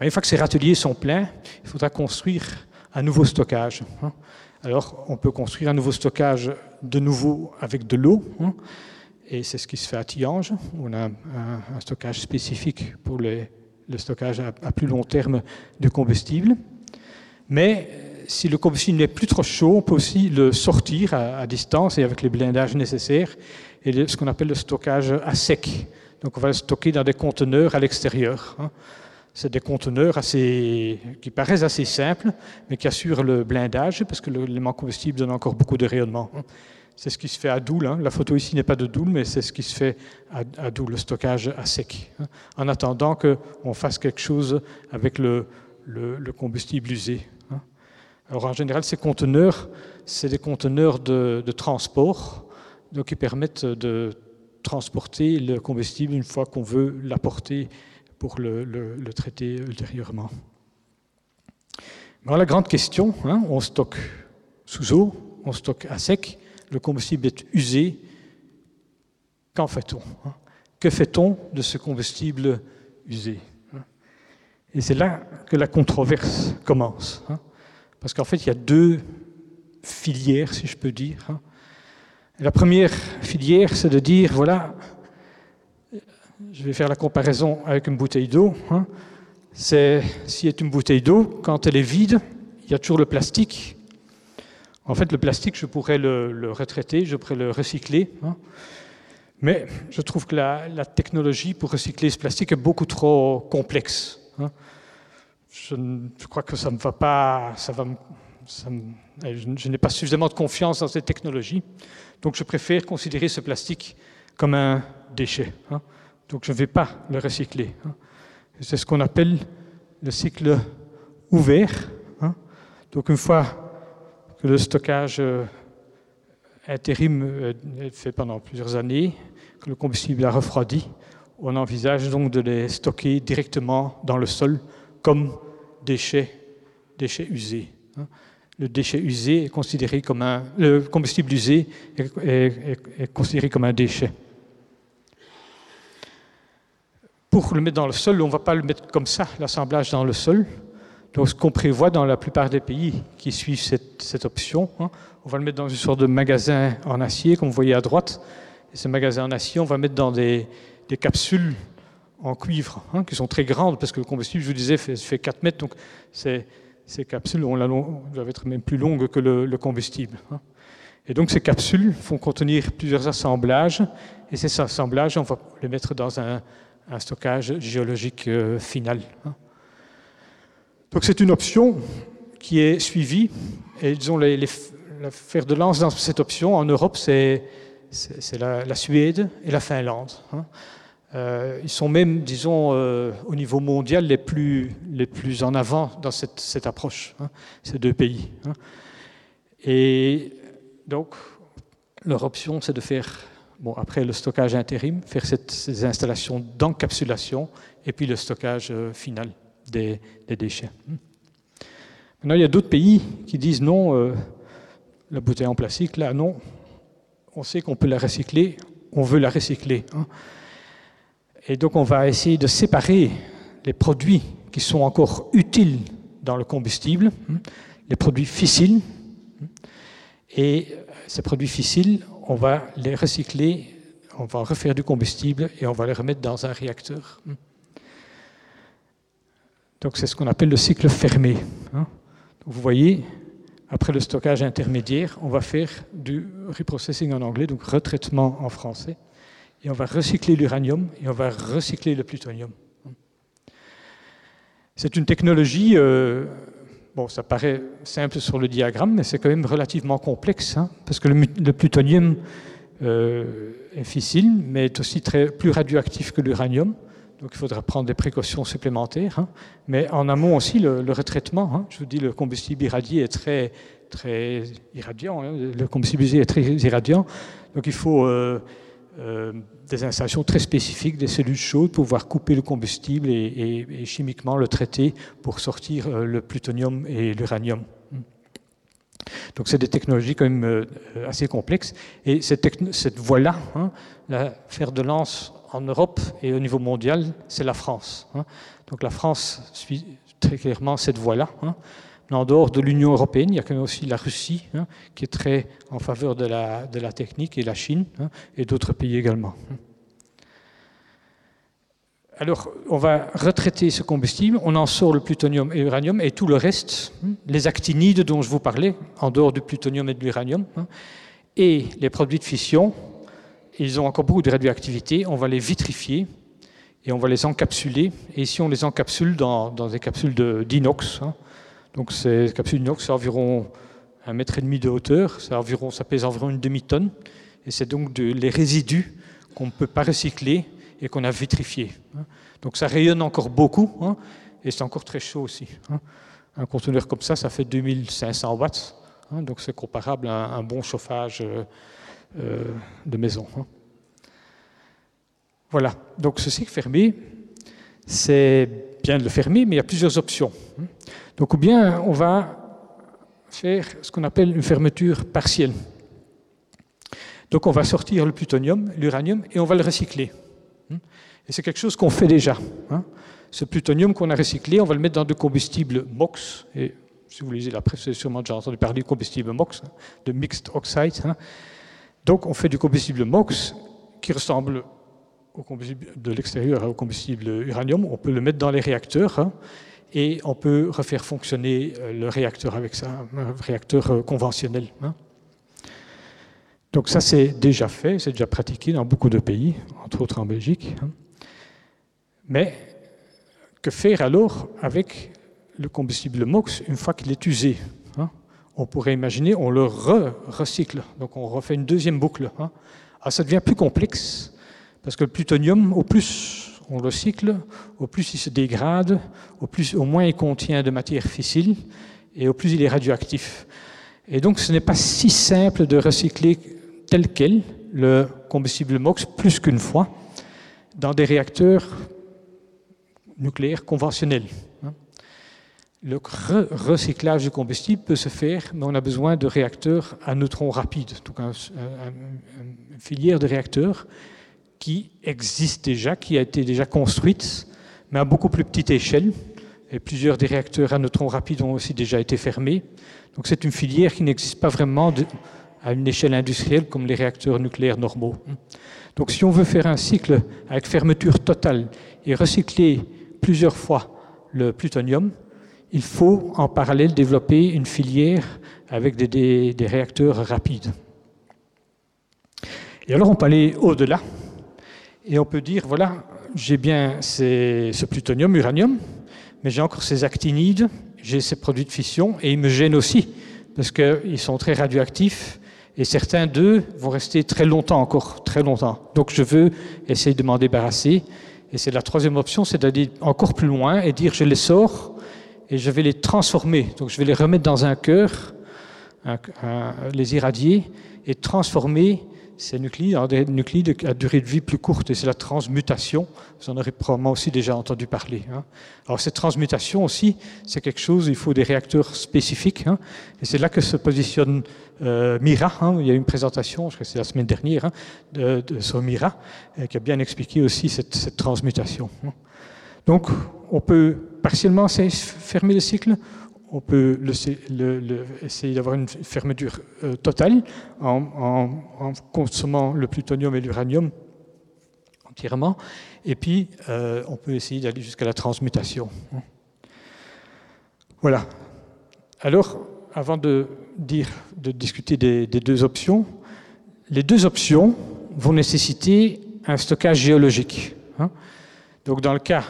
une fois que ces râteliers sont pleins, il faudra construire un nouveau stockage. Hein. Alors on peut construire un nouveau stockage de nouveau avec de l'eau, hein, et c'est ce qui se fait à Tiange. On a un, stockage spécifique pour le stockage à, plus long terme de combustible. Mais si le combustible n'est plus trop chaud, on peut aussi le sortir à, distance et avec les blindages nécessaires, et ce qu'on appelle le stockage à sec. Donc on va le stocker dans des conteneurs à l'extérieur. Hein. C'est des conteneurs assez, qui paraissent assez simples, mais qui assurent le blindage, parce que l'élément combustible donne encore beaucoup de rayonnement. Hein. C'est ce qui se fait à Doul. Hein. La photo ici n'est pas de Doul, mais c'est ce qui se fait à, à le stockage à sec. En attendant qu'on fasse quelque chose avec le, le combustible usé. Alors en général, ces conteneurs, c'est des conteneurs de, transport, donc qui permettent de transporter le combustible une fois qu'on veut l'apporter pour le, traiter ultérieurement. Alors la grande question, hein, on stocke sous eau, on stocke à sec, le combustible est usé, qu'en fait-on hein? Que fait-on de ce combustible usé hein? Et c'est là que la controverse commence. Parce qu'en fait, il y a deux filières, si je peux dire. La première filière, c'est de dire, voilà, je vais faire la comparaison avec une bouteille d'eau. Hein. C'est, si est une bouteille d'eau, quand elle est vide, il y a toujours le plastique. En fait, le plastique, je pourrais le, retraiter, je pourrais le recycler. Hein. Mais je trouve que la, technologie pour recycler ce plastique est beaucoup trop complexe je, crois que ça ne va pas, ça va, je, n'ai pas suffisamment de confiance dans cette technologie, donc je préfère considérer ce plastique comme un déchet. Hein. Donc je ne vais pas le recycler. Hein. C'est ce qu'on appelle le cycle ouvert. Hein. Donc une fois que le stockage euh, intérim euh, est fait pendant plusieurs années, que le combustible a refroidi, on envisage donc de les stocker directement dans le sol comme déchets, déchets usés. Hein. Le déchet usé est considéré comme un, le combustible usé est, considéré comme un déchet. Pour le mettre dans le sol, on ne va pas le mettre comme ça, l'assemblage dans le sol. Donc, ce qu'on prévoit dans la plupart des pays qui suivent cette, option, hein, on va le mettre dans une sorte de magasin en acier, comme vous voyez à droite. Et ce magasin en acier, on va mettre dans des, capsules en cuivre, hein, qui sont très grandes, parce que le combustible, je vous disais, fait, 4 mètres, donc ces, capsules on doivent être même plus longues que le, combustible. Hein. Et donc ces capsules vont contenir plusieurs assemblages, et ces assemblages, on va les mettre dans un, stockage géologique euh, final. Hein. Donc c'est une option qui est suivie, et disons, les, les, la fer de lance dans cette option en Europe, c'est la, Suède et la Finlande. Euh, ils sont même, disons, euh, au niveau mondial, les plus, les plus en avant dans cette, cette approche, hein, ces deux pays. Hein. Et donc, leur option, c'est de faire, bon, après le stockage intérim, faire ces installations d'encapsulation et puis le stockage euh, final des, déchets. Hein. Maintenant, il y a d'autres pays qui disent non, la bouteille en plastique, là, non, on sait qu'on peut la recycler, on veut la recycler. Et donc on va essayer de séparer les produits qui sont encore utiles dans le combustible, hein, les produits fissiles, hein, et ces produits fissiles, on va les recycler, on va refaire du combustible et on va les remettre dans un réacteur. Hein. Donc c'est ce qu'on appelle le cycle fermé. Vous voyez, après le stockage intermédiaire, on va faire du reprocessing en anglais, donc retraitement en français et on va recycler l'uranium et on va recycler le plutonium. C'est une technologie, euh, bon, ça paraît simple sur le diagramme, mais c'est quand même relativement complexe, hein, parce que le, plutonium euh, est fissile, mais est aussi très, plus radioactif que l'uranium. Donc il faudra prendre des précautions supplémentaires. Hein. Mais en amont aussi, le, retraitement, hein, je vous dis, le combustible irradié est très, très irradiant. le combustible est très irradiant. Donc il faut euh, euh, des installations très spécifiques, des cellules chaudes pour pouvoir couper le combustible et, chimiquement le traiter pour sortir euh, le plutonium et l'uranium. Donc c'est des technologies quand même euh, assez complexes. Et cette, voie-là, hein, la fer de lance en Europe et au niveau mondial, c'est la France. Hein. Donc la France suit très clairement cette voie-là. Hein. En dehors de l'Union européenne, il y a quand même aussi la Russie, qui est très en faveur de la, technique, et la Chine, et d'autres pays également. Alors, on va retraiter ce combustible, on en sort le plutonium et l'uranium et tout le reste, hein, les actinides dont je vous parlais, en dehors du plutonium et de l'uranium, hein, et les produits de fission, ils ont encore beaucoup de radioactivité, on va les vitrifier et on va les encapsuler. Et ici, on les encapsule dans, des capsules d'inox. Hein. Donc, ces capsules c'est environ un mètre et demi de hauteur, environ, ça pèse environ une demi-tonne, et c'est donc les résidus qu'on ne peut pas recycler et qu'on a vitrifié. Hein. Donc ça rayonne encore beaucoup hein, et c'est encore très chaud aussi. Hein. Un conteneur comme ça, ça fait 2500 watts, donc c'est comparable à un bon chauffage euh, euh, de maison. Voilà, donc ce cycle fermé, c'est bien de le fermer, mais il y a plusieurs options. Donc ou bien on va faire ce qu'on appelle une fermeture partielle. Donc on va sortir le plutonium, l'uranium, et on va le recycler. Et c'est quelque chose qu'on fait déjà. Hein. Ce plutonium qu'on a recyclé, on va le mettre dans du combustible MOX. Et si vous lisez la presse, vous avez sûrement déjà entendu parler du combustible MOX, hein, de Mixed Oxide. Hein. Donc on fait du combustible MOX qui ressemble au combustible de l'extérieur au combustible uranium. On peut le mettre dans les réacteurs et on peut refaire fonctionner euh, le réacteur avec ça, un réacteur euh, conventionnel. Donc ça, c'est déjà fait, c'est déjà pratiqué dans beaucoup de pays, entre autres en Belgique. Hein. Mais que faire alors avec le combustible MOX une fois qu'il est usé hein? On pourrait imaginer, on le recycle, donc on refait une deuxième boucle. Hein. Ah, ça devient plus complexe, parce que le plutonium, au plus on le cycle, au plus il se dégrade, au, moins il contient de matière fissile, et au plus il est radioactif. Et donc ce n'est pas si simple de recycler tel quel le combustible MOX plus qu'une fois dans des réacteurs nucléaires conventionnels. Hein. Le recyclage du combustible peut se faire, mais on a besoin de réacteurs à neutrons rapides, donc une filière de réacteurs qui existe déjà, qui a été déjà construite, mais à beaucoup plus petite échelle. Et plusieurs des réacteurs à neutrons rapides ont aussi déjà été fermés. Donc c'est une filière qui n'existe pas vraiment à une échelle industrielle comme les réacteurs nucléaires normaux. Donc si on veut faire un cycle avec fermeture totale et recycler plusieurs fois le plutonium, il faut en parallèle développer une filière avec des, réacteurs rapides. Et alors on peut aller au-delà et on peut dire, voilà, j'ai bien ce plutonium, uranium, mais j'ai encore ces actinides, j'ai ces produits de fission et ils me gênent aussi parce qu'ils sont très radioactifs et certains d'eux vont rester très longtemps encore, très longtemps. Donc je veux essayer de m'en débarrasser. Et c'est la troisième option, c'est d'aller encore plus loin et dire je les sors et je vais les transformer. Donc je vais les remettre dans un cœur, les irradier et transformer ces nucléides en des nucléides à durée de vie plus courte, et c'est la transmutation. Vous en aurez probablement aussi déjà entendu parler. Hein. Alors cette transmutation aussi, c'est quelque chose, il faut des réacteurs spécifiques, hein. et c'est là que se positionne euh, Mira. Hein. Il y a eu une présentation, je crois que c'est la semaine dernière, de, de, sur Mira, euh, qui a bien expliqué aussi cette, cette transmutation. Donc on peut partiellement fermer le cycle, on peut essayer d'avoir une fermeture euh, totale en, consommant le plutonium et l'uranium entièrement, et puis euh, on peut essayer d'aller jusqu'à la transmutation. Voilà. Alors, avant de discuter des, deux options, les deux options vont nécessiter un stockage géologique. Hein. Donc, dans le cas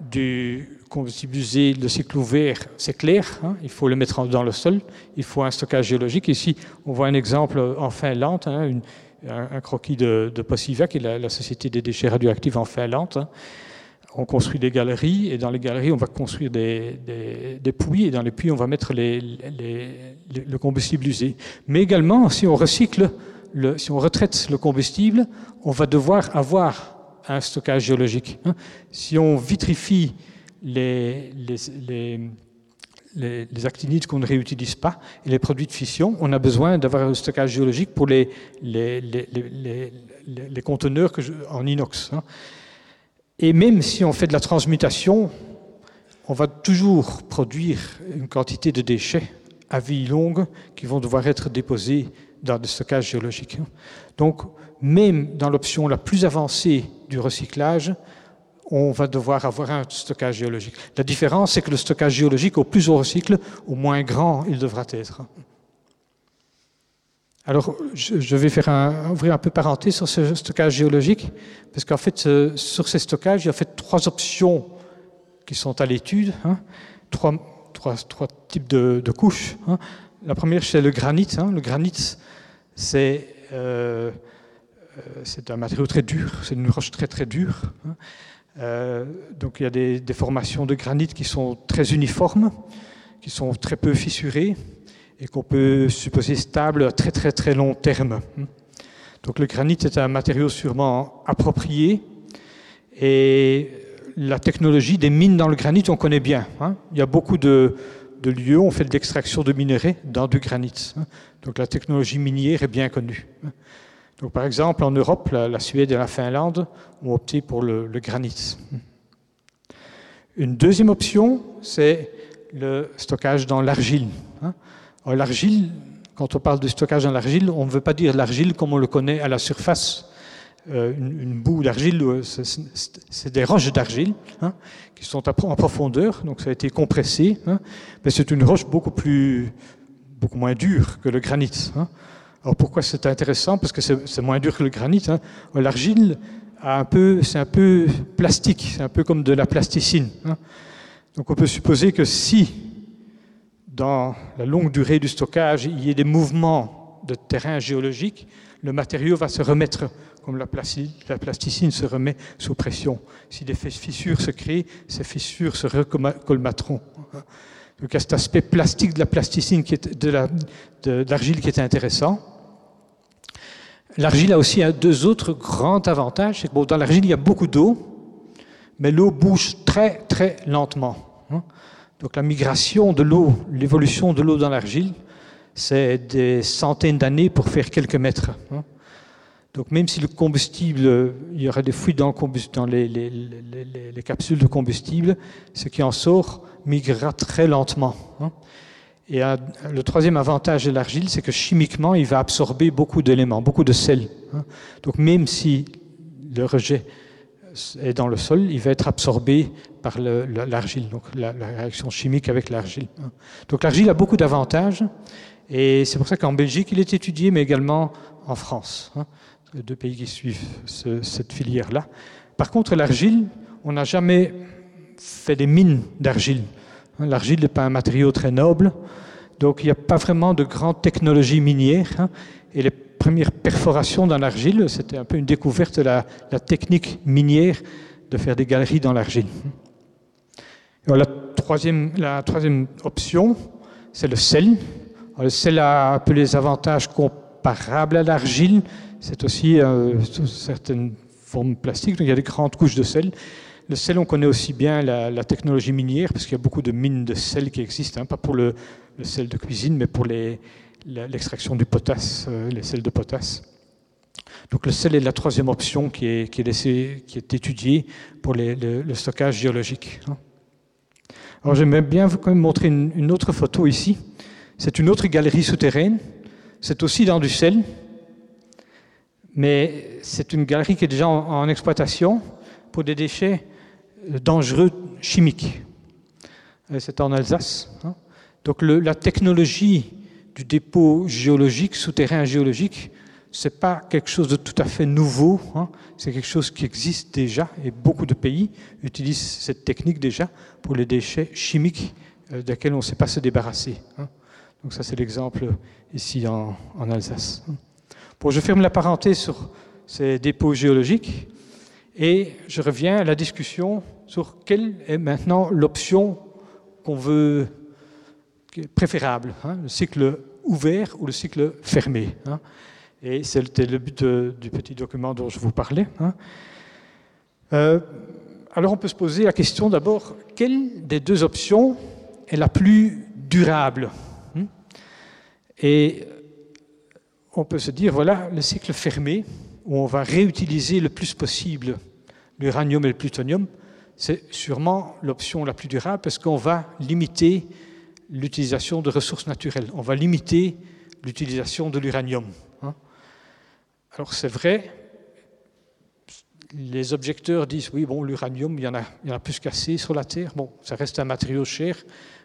du combustible usé, le cycle ouvert, c'est clair, hein, il faut le mettre dans le sol, il faut un stockage géologique. Ici, on voit un exemple en Finlande, hein, un, croquis de, de qui est la, Société des déchets radioactifs en Finlande. Hein. On construit des galeries, et dans les galeries, on va construire des, puits, et dans les puits, on va mettre le combustible usé. Mais également, si on recycle, le, si on retraite le combustible, on va devoir avoir un stockage géologique. Si on vitrifie les, les, actinides qu'on ne réutilise pas et les produits de fission, on a besoin d'avoir un stockage géologique pour les, les, les conteneurs que en inox. Hein. Et même si on fait de la transmutation, on va toujours produire une quantité de déchets à vie longue qui vont devoir être déposés dans le stockage géologique. Hein. Donc, même dans l'option la plus avancée du recyclage, on va devoir avoir un stockage géologique. La différence, c'est que le stockage géologique, au plus on recycle, au moins grand il devra être. Alors, je vais faire un, ouvrir un peu parenthèse sur ce stockage géologique, parce qu'en fait, sur ces stockages, il y a en fait trois options qui sont à l'étude, hein. trois, types de, couches. Hein. La première, c'est le granit. Hein. Le granit, c'est euh, euh, c'est un matériau très dur, c'est une roche très très dure. Euh, donc il y a des, formations de granit qui sont très uniformes, qui sont très peu fissurées et qu'on peut supposer stables à très très très long terme. Donc le granit est un matériau sûrement approprié et la technologie des mines dans le granit, on connaît bien. Hein. Il y a beaucoup de, lieux où on fait de l'extraction de minerais dans du granit. Hein. Donc la technologie minière est bien connue. Donc, par exemple, en Europe, la, Suède et la Finlande ont opté pour le, granit. Une deuxième option, c'est le stockage dans l'argile. Hein. L'argile, quand on parle de stockage dans l'argile, on ne veut pas dire l'argile comme on le connaît à la surface. Euh, une, boue d'argile, euh, c'est des roches d'argile hein, qui sont en profondeur, donc ça a été compressé, hein. mais c'est une roche beaucoup plus, beaucoup moins dure que le granit. Alors pourquoi c'est intéressant? Parce que c'est moins dur que le granit. Hein. L'argile, c'est un peu plastique, c'est un peu comme de la plasticine. Hein. Donc on peut supposer que si, dans la longue durée du stockage, il y a des mouvements de terrain géologique, le matériau va se remettre, comme la, plasticine se remet sous pression. Si des fissures se créent, ces fissures se recolmateront. Hein. Donc il y a cet aspect plastique de la plasticine, de l'argile qui est intéressant. L'argile a aussi deux autres grands avantages. Dans l'argile, il y a beaucoup d'eau, mais l'eau bouge très, très lentement. Hein. Donc la migration de l'eau, l'évolution de l'eau dans l'argile, c'est des centaines d'années pour faire quelques mètres. Hein. Donc même si le combustible, il y aurait des fuites dans, les, les, capsules de combustible, ce qui en sort migrera très lentement. Hein. Et le troisième avantage de l'argile, c'est que chimiquement, il va absorber beaucoup d'éléments, beaucoup de sel. Hein. Donc même si le rejet est dans le sol, il va être absorbé par l'argile, donc la, réaction chimique avec l'argile. Hein. Donc l'argile a beaucoup d'avantages, et c'est pour ça qu'en Belgique, il est étudié, mais également en France, hein, les deux pays qui suivent cette filière-là. Par contre, l'argile, on n'a jamais fait des mines d'argile. Hein, l'argile n'est pas un matériau très noble, donc il n'y a pas vraiment de grande technologie minière. Hein. et les premières perforations dans l'argile, c'était un peu une découverte de la, technique minière de faire des galeries dans l'argile. La troisième, option, c'est le sel. le sel a un peu les avantages comparables à l'argile. C'est aussi euh, certaines formes plastiques, donc il y a des grandes couches de sel. Le sel, on connaît aussi bien la, technologie minière, parce qu'il y a beaucoup de mines de sel qui existent, hein, pas pour le, sel de cuisine, mais pour l'extraction du potasse, euh, les sels de potasse. Donc le sel est la troisième option qui est, étudiée pour le, stockage géologique. Hein. Alors j'aimerais bien vous montrer une, autre photo ici. C'est une autre galerie souterraine. C'est aussi dans du sel, mais c'est une galerie qui est déjà en exploitation pour des déchets dangereux chimiques. Euh, c'est en Alsace. Hein. Donc la technologie du dépôt géologique, souterrain géologique, ce n'est pas quelque chose de tout à fait nouveau, hein. c'est quelque chose qui existe déjà et beaucoup de pays utilisent cette technique déjà pour les déchets chimiques euh, desquels on ne sait pas se débarrasser. Hein. Donc ça c'est l'exemple ici en, en Alsace. Bon, je ferme la parenthèse sur ces dépôts géologiques. Et je reviens à la discussion sur quelle est maintenant l'option qu'on veut préférable, hein, le cycle ouvert ou le cycle fermé. Hein. Et c'était le but du petit document dont je vous parlais. Hein. Euh, alors on peut se poser la question d'abord, quelle des deux options est la plus durable. Et on peut se dire, voilà, le cycle fermé, où on va réutiliser le plus possible l'uranium et le plutonium, c'est sûrement l'option la plus durable parce qu'on va limiter l'utilisation de ressources naturelles. On va limiter l'utilisation de l'uranium. Hein. Alors c'est vrai, les objecteurs disent oui, bon, l'uranium, il, y en a, il y en plus qu'assez sur la Terre. Bon, ça reste un matériau cher,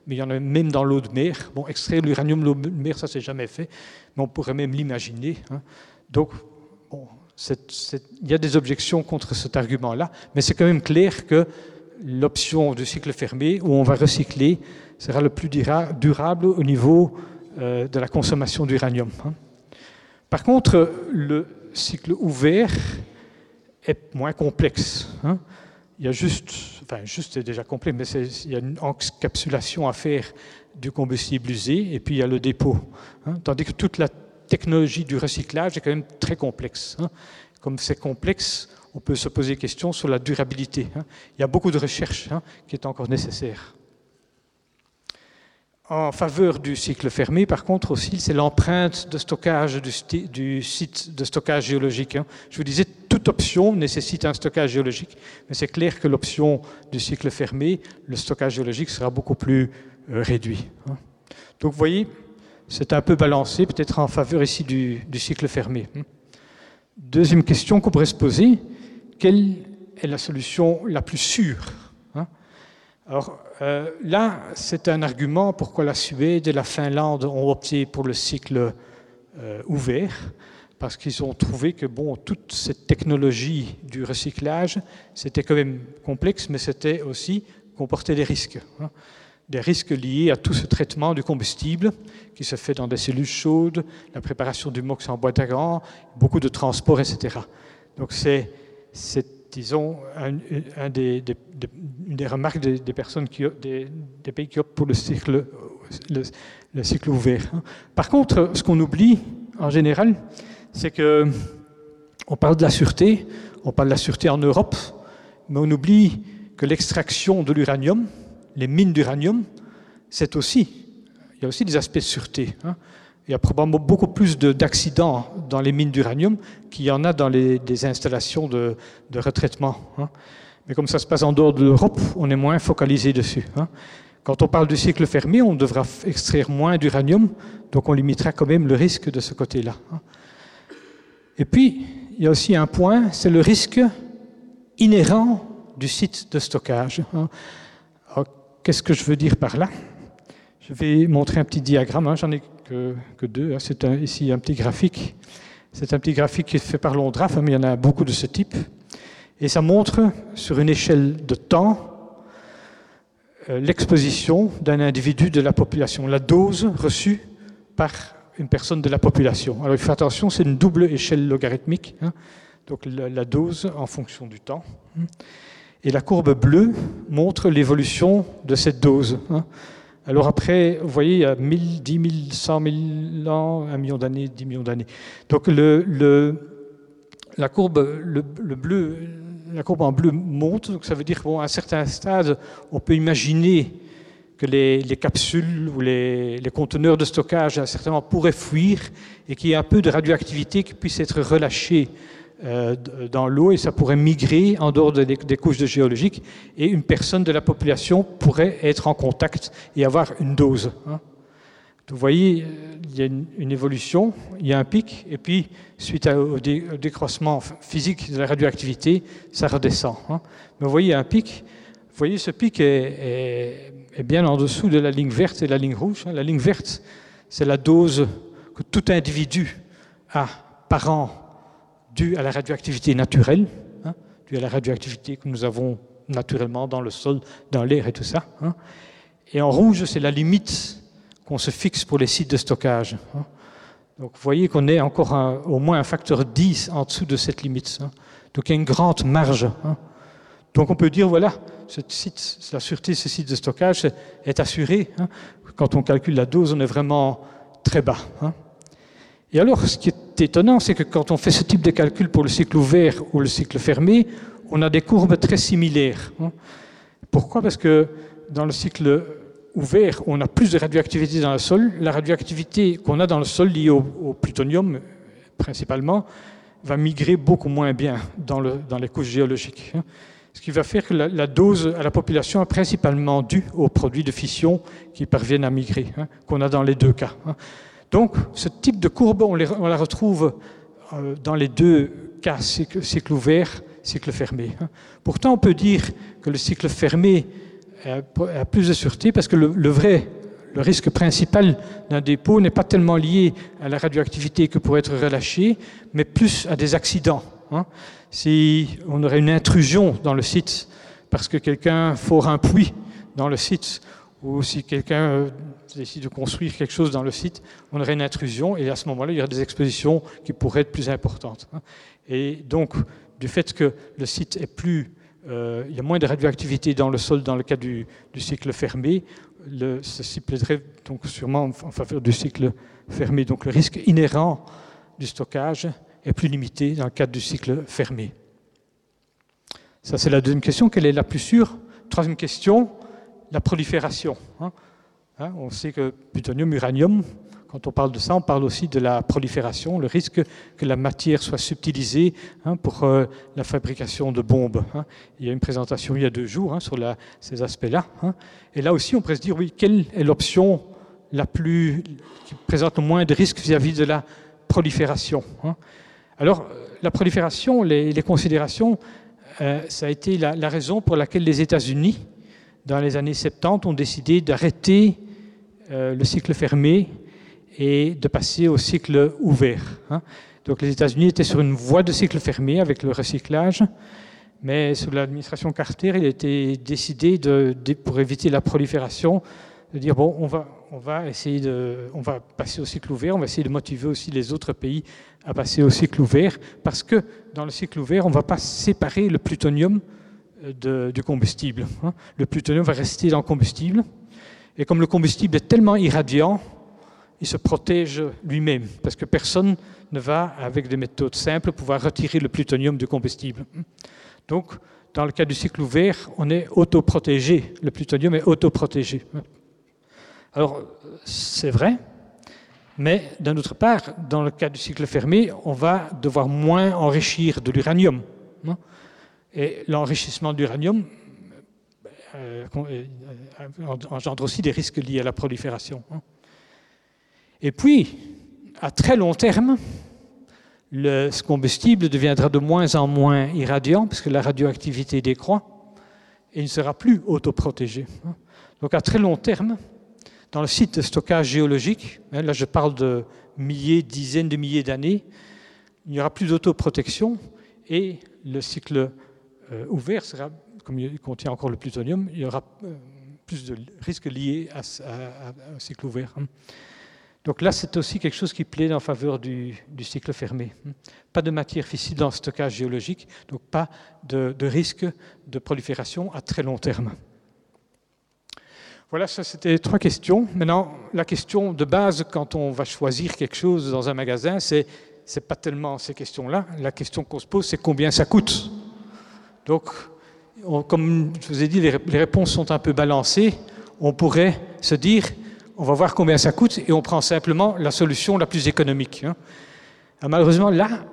mais il y en a même dans l'eau de mer. Bon, extraire l'uranium de l'eau de mer, ça s'est jamais fait, mais on pourrait même l'imaginer. Hein. Donc, il y a des objections contre cet argument-là, mais c'est quand même clair que l'option du cycle fermé, où on va recycler, sera le plus durable au niveau euh, de la consommation d'uranium. Hein. Par contre, le cycle ouvert est moins complexe. Hein. Il y a juste, enfin juste c'est déjà complet, mais il y a une encapsulation à faire du combustible usé et puis il y a le dépôt. Hein. Tandis que toute la technologie du recyclage est quand même très complexe. Hein. Comme c'est complexe, on peut se poser des questions sur la durabilité. Hein. Il y a beaucoup de recherches hein, qui est encore nécessaire. En faveur du cycle fermé, par contre, aussi, c'est l'empreinte de stockage du, site de stockage géologique. Je vous disais, toute option nécessite un stockage géologique, mais c'est clair que l'option du cycle fermé, le stockage géologique sera beaucoup plus euh, réduit. Donc, vous voyez, c'est un peu balancé, peut-être en faveur ici du, cycle fermé. Deuxième question qu'on pourrait se poser, quelle est la solution la plus sûre hein? Alors euh, là, c'est un argument pourquoi la Suède et la Finlande ont opté pour le cycle euh, ouvert, parce qu'ils ont trouvé que bon, toute cette technologie du recyclage, c'était quand même complexe, mais c'était aussi comportait des risques. Hein des risques liés à tout ce traitement du combustible qui se fait dans des cellules chaudes, la préparation du MOX en bois d'agran, beaucoup de transport, etc. Donc c'est, disons, une des remarques des, personnes, des, pays qui optent pour le cycle, le, cycle ouvert. Par contre, ce qu'on oublie en général, c'est que on parle de la sûreté, on parle de la sûreté en Europe, mais on oublie que l'extraction de l'uranium, les mines d'uranium, c'est aussi, il y a aussi des aspects de sûreté. Hein. Il y a probablement beaucoup plus d'accidents dans les mines d'uranium qu'il y en a dans les, installations de, retraitement. Hein. Mais comme ça se passe en dehors de l'Europe, on est moins focalisé dessus. Hein. Quand on parle du cycle fermé, on devra extraire moins d'uranium, donc on limitera quand même le risque de ce côté-là. Et puis, il y a aussi un point, c'est le risque inhérent du site de stockage. Qu'est-ce que je veux dire par là? Je vais montrer un petit diagramme, hein, j'en ai que, deux. Hein. C'est ici un petit graphique. C'est un petit graphique qui est fait par Londraf, hein, mais il y en a beaucoup de ce type. Et ça montre sur une échelle de temps euh, l'exposition d'un individu de la population, la dose reçue par une personne de la population. Alors il faut attention, c'est une double échelle logarithmique, donc la, la, dose en fonction du temps. Et la courbe bleue montre l'évolution de cette dose. Hein. Alors après, vous voyez, il y a 1000, 10 000, 100 000 ans, 1 million d'années, 10 millions d'années. Donc la, courbe, le, la courbe en bleu monte, donc ça veut dire qu'à un certain stade, on peut imaginer que les, capsules ou les, conteneurs de stockage, à un certain moment, pourraient fuir et qu'il y ait un peu de radioactivité qui puisse être relâchée dans l'eau et ça pourrait migrer en dehors des, couches de géologiques et une personne de la population pourrait être en contact et avoir une dose. Hein. Vous voyez, il y a une, évolution, il y a un pic, et puis suite au, décroissement physique de la radioactivité, ça redescend. Hein. Mais vous voyez, un pic. Vous voyez, ce pic est, bien en dessous de la ligne verte et la ligne rouge. Hein. La ligne verte, c'est la dose que tout individu a par an dû à la radioactivité naturelle, hein, dû à la radioactivité que nous avons naturellement dans le sol, dans l'air et tout ça. Hein. Et en rouge, c'est la limite qu'on se fixe pour les sites de stockage. Hein. Donc vous voyez qu'on est encore au moins un facteur 10 en dessous de cette limite. Donc il y a une grande marge. Donc on peut dire, voilà, la sûreté de ce site de stockage est assurée. Quand on calcule la dose, on est vraiment très bas. Et alors, ce qui est étonnant, c'est que quand on fait ce type de calcul pour le cycle ouvert ou le cycle fermé, on a des courbes très similaires. Hein. Pourquoi? Parce que dans le cycle ouvert, on a plus de radioactivité dans le sol. La radioactivité qu'on a dans le sol liée au, plutonium, principalement, va migrer beaucoup moins bien dans, le, dans les couches géologiques. Hein. Ce qui va faire que la, dose à la population est principalement due aux produits de fission qui parviennent à migrer, hein, qu'on a dans les deux cas. Donc, ce type de courbe, on, la retrouve euh, dans les deux cas, cycle, ouvert, cycle fermé. Pourtant, on peut dire que le cycle fermé a plus de sûreté parce que le, vrai, le risque principal d'un dépôt n'est pas tellement lié à la radioactivité que pourrait être relâchée, mais plus à des accidents. Hein. Si on aurait une intrusion dans le site parce que quelqu'un fore un puits dans le site, ou si quelqu'un euh, décide de construire quelque chose dans le site, on aurait une intrusion, et à ce moment-là, il y aurait des expositions qui pourraient être plus importantes. Hein. Et donc, du fait que le site est plus euh, il y a moins de radioactivité dans le sol dans le cas du, cycle fermé. Le, ceci plaiderait donc sûrement en, faveur du cycle fermé. Donc le risque inhérent du stockage est plus limité dans le cadre du cycle fermé. Ça, c'est la deuxième question. Quelle est la plus sûre? Troisième question, la prolifération. Hein. Hein, on sait que plutonium, uranium, quand on parle de ça, on parle aussi de la prolifération, le risque que la matière soit subtilisée hein, pour euh, la fabrication de bombes. Il y a une présentation il y a deux jours sur ces aspects-là. Et là aussi, on pourrait se dire, oui, quelle est l'option la plus, qui présente le moins de risques vis-à-vis de la prolifération Alors, la prolifération, les, considérations, euh, ça a été la, raison pour laquelle les États-Unis, dans les années 70, ont décidé d'arrêter euh, le cycle fermé et de passer au cycle ouvert. Hein. Donc les États-Unis étaient sur une voie de cycle fermé avec le recyclage, mais sous l'administration Carter, il été décidé, pour éviter la prolifération, de dire bon, on va, on va essayer de, on va passer au cycle ouvert, on va essayer de motiver aussi les autres pays à passer au cycle ouvert, parce que dans le cycle ouvert, on ne va pas séparer le plutonium euh, du combustible. Hein. Le plutonium va rester dans le combustible, et comme le combustible est tellement irradiant, il se protège lui-même, parce que personne ne va, avec des méthodes simples, pouvoir retirer le plutonium du combustible. Donc, dans le cas du cycle ouvert, on est autoprotégé, le plutonium est autoprotégé. Alors, c'est vrai, mais d'un autre part, dans le cas du cycle fermé, on va devoir moins enrichir de l'uranium. Et l'enrichissement de l'uranium euh, euh, engendre aussi des risques liés à la prolifération. Et puis, à très long terme, le, ce combustible deviendra de moins en moins irradiant puisque la radioactivité décroît et il ne sera plus autoprotégé. Donc à très long terme, dans le site de stockage géologique, hein, là je parle de milliers, dizaines de milliers d'années, il n'y aura plus d'autoprotection et le cycle ouvert sera, comme il contient encore le plutonium, il y aura euh, plus de risques liés à, un cycle ouvert. Hein. Donc là, c'est aussi quelque chose qui plaît en faveur du, cycle fermé. Pas de matière fissile dans le stockage géologique, donc pas de, risque de prolifération à très long terme. Voilà, ça c'était trois questions. Maintenant, la question de base quand on va choisir quelque chose dans un magasin, c'est pas tellement ces questions-là. La question qu'on se pose, c'est combien ça coûte? Donc, comme je vous ai dit, les réponses sont un peu balancées. On pourrait se dire, on va voir combien ça coûte et on prend simplement la solution la plus économique. Hein. Malheureusement, là,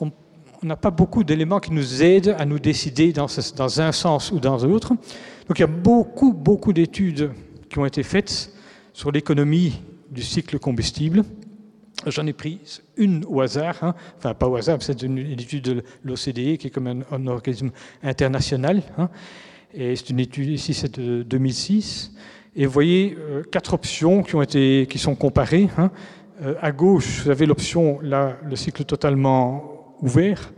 on n'a pas beaucoup d'éléments qui nous aident à nous décider dans, dans un sens ou dans l'autre. Donc il y a beaucoup, beaucoup d'études qui ont été faites sur l'économie du cycle combustible. J'en ai pris une au hasard, hein. enfin pas au hasard, c'est une, étude de l'OCDE qui est comme un, organisme international. Hein. Et c'est une étude, ici c'est de 2006. Et vous voyez euh, quatre options qui, ont été, qui sont comparées. Hein. Euh, à gauche, vous avez l'option, là, le cycle totalement ouvert,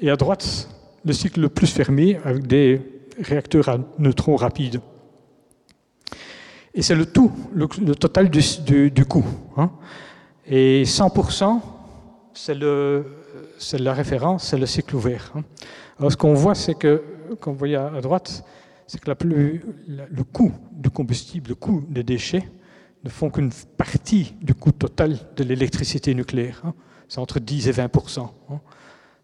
et à droite, le cycle le plus fermé, avec des réacteurs à neutrons rapides. Et c'est le tout, le, total du, coût. Et 100%, c'est la référence, c'est le cycle ouvert. Hein. Alors ce qu'on voit, c'est que, comme vous voyez à droite, c'est que le coût du combustible, le coût des déchets, ne font qu'une partie du coût total de l'électricité nucléaire. Hein. C'est entre 10 et 20% hein.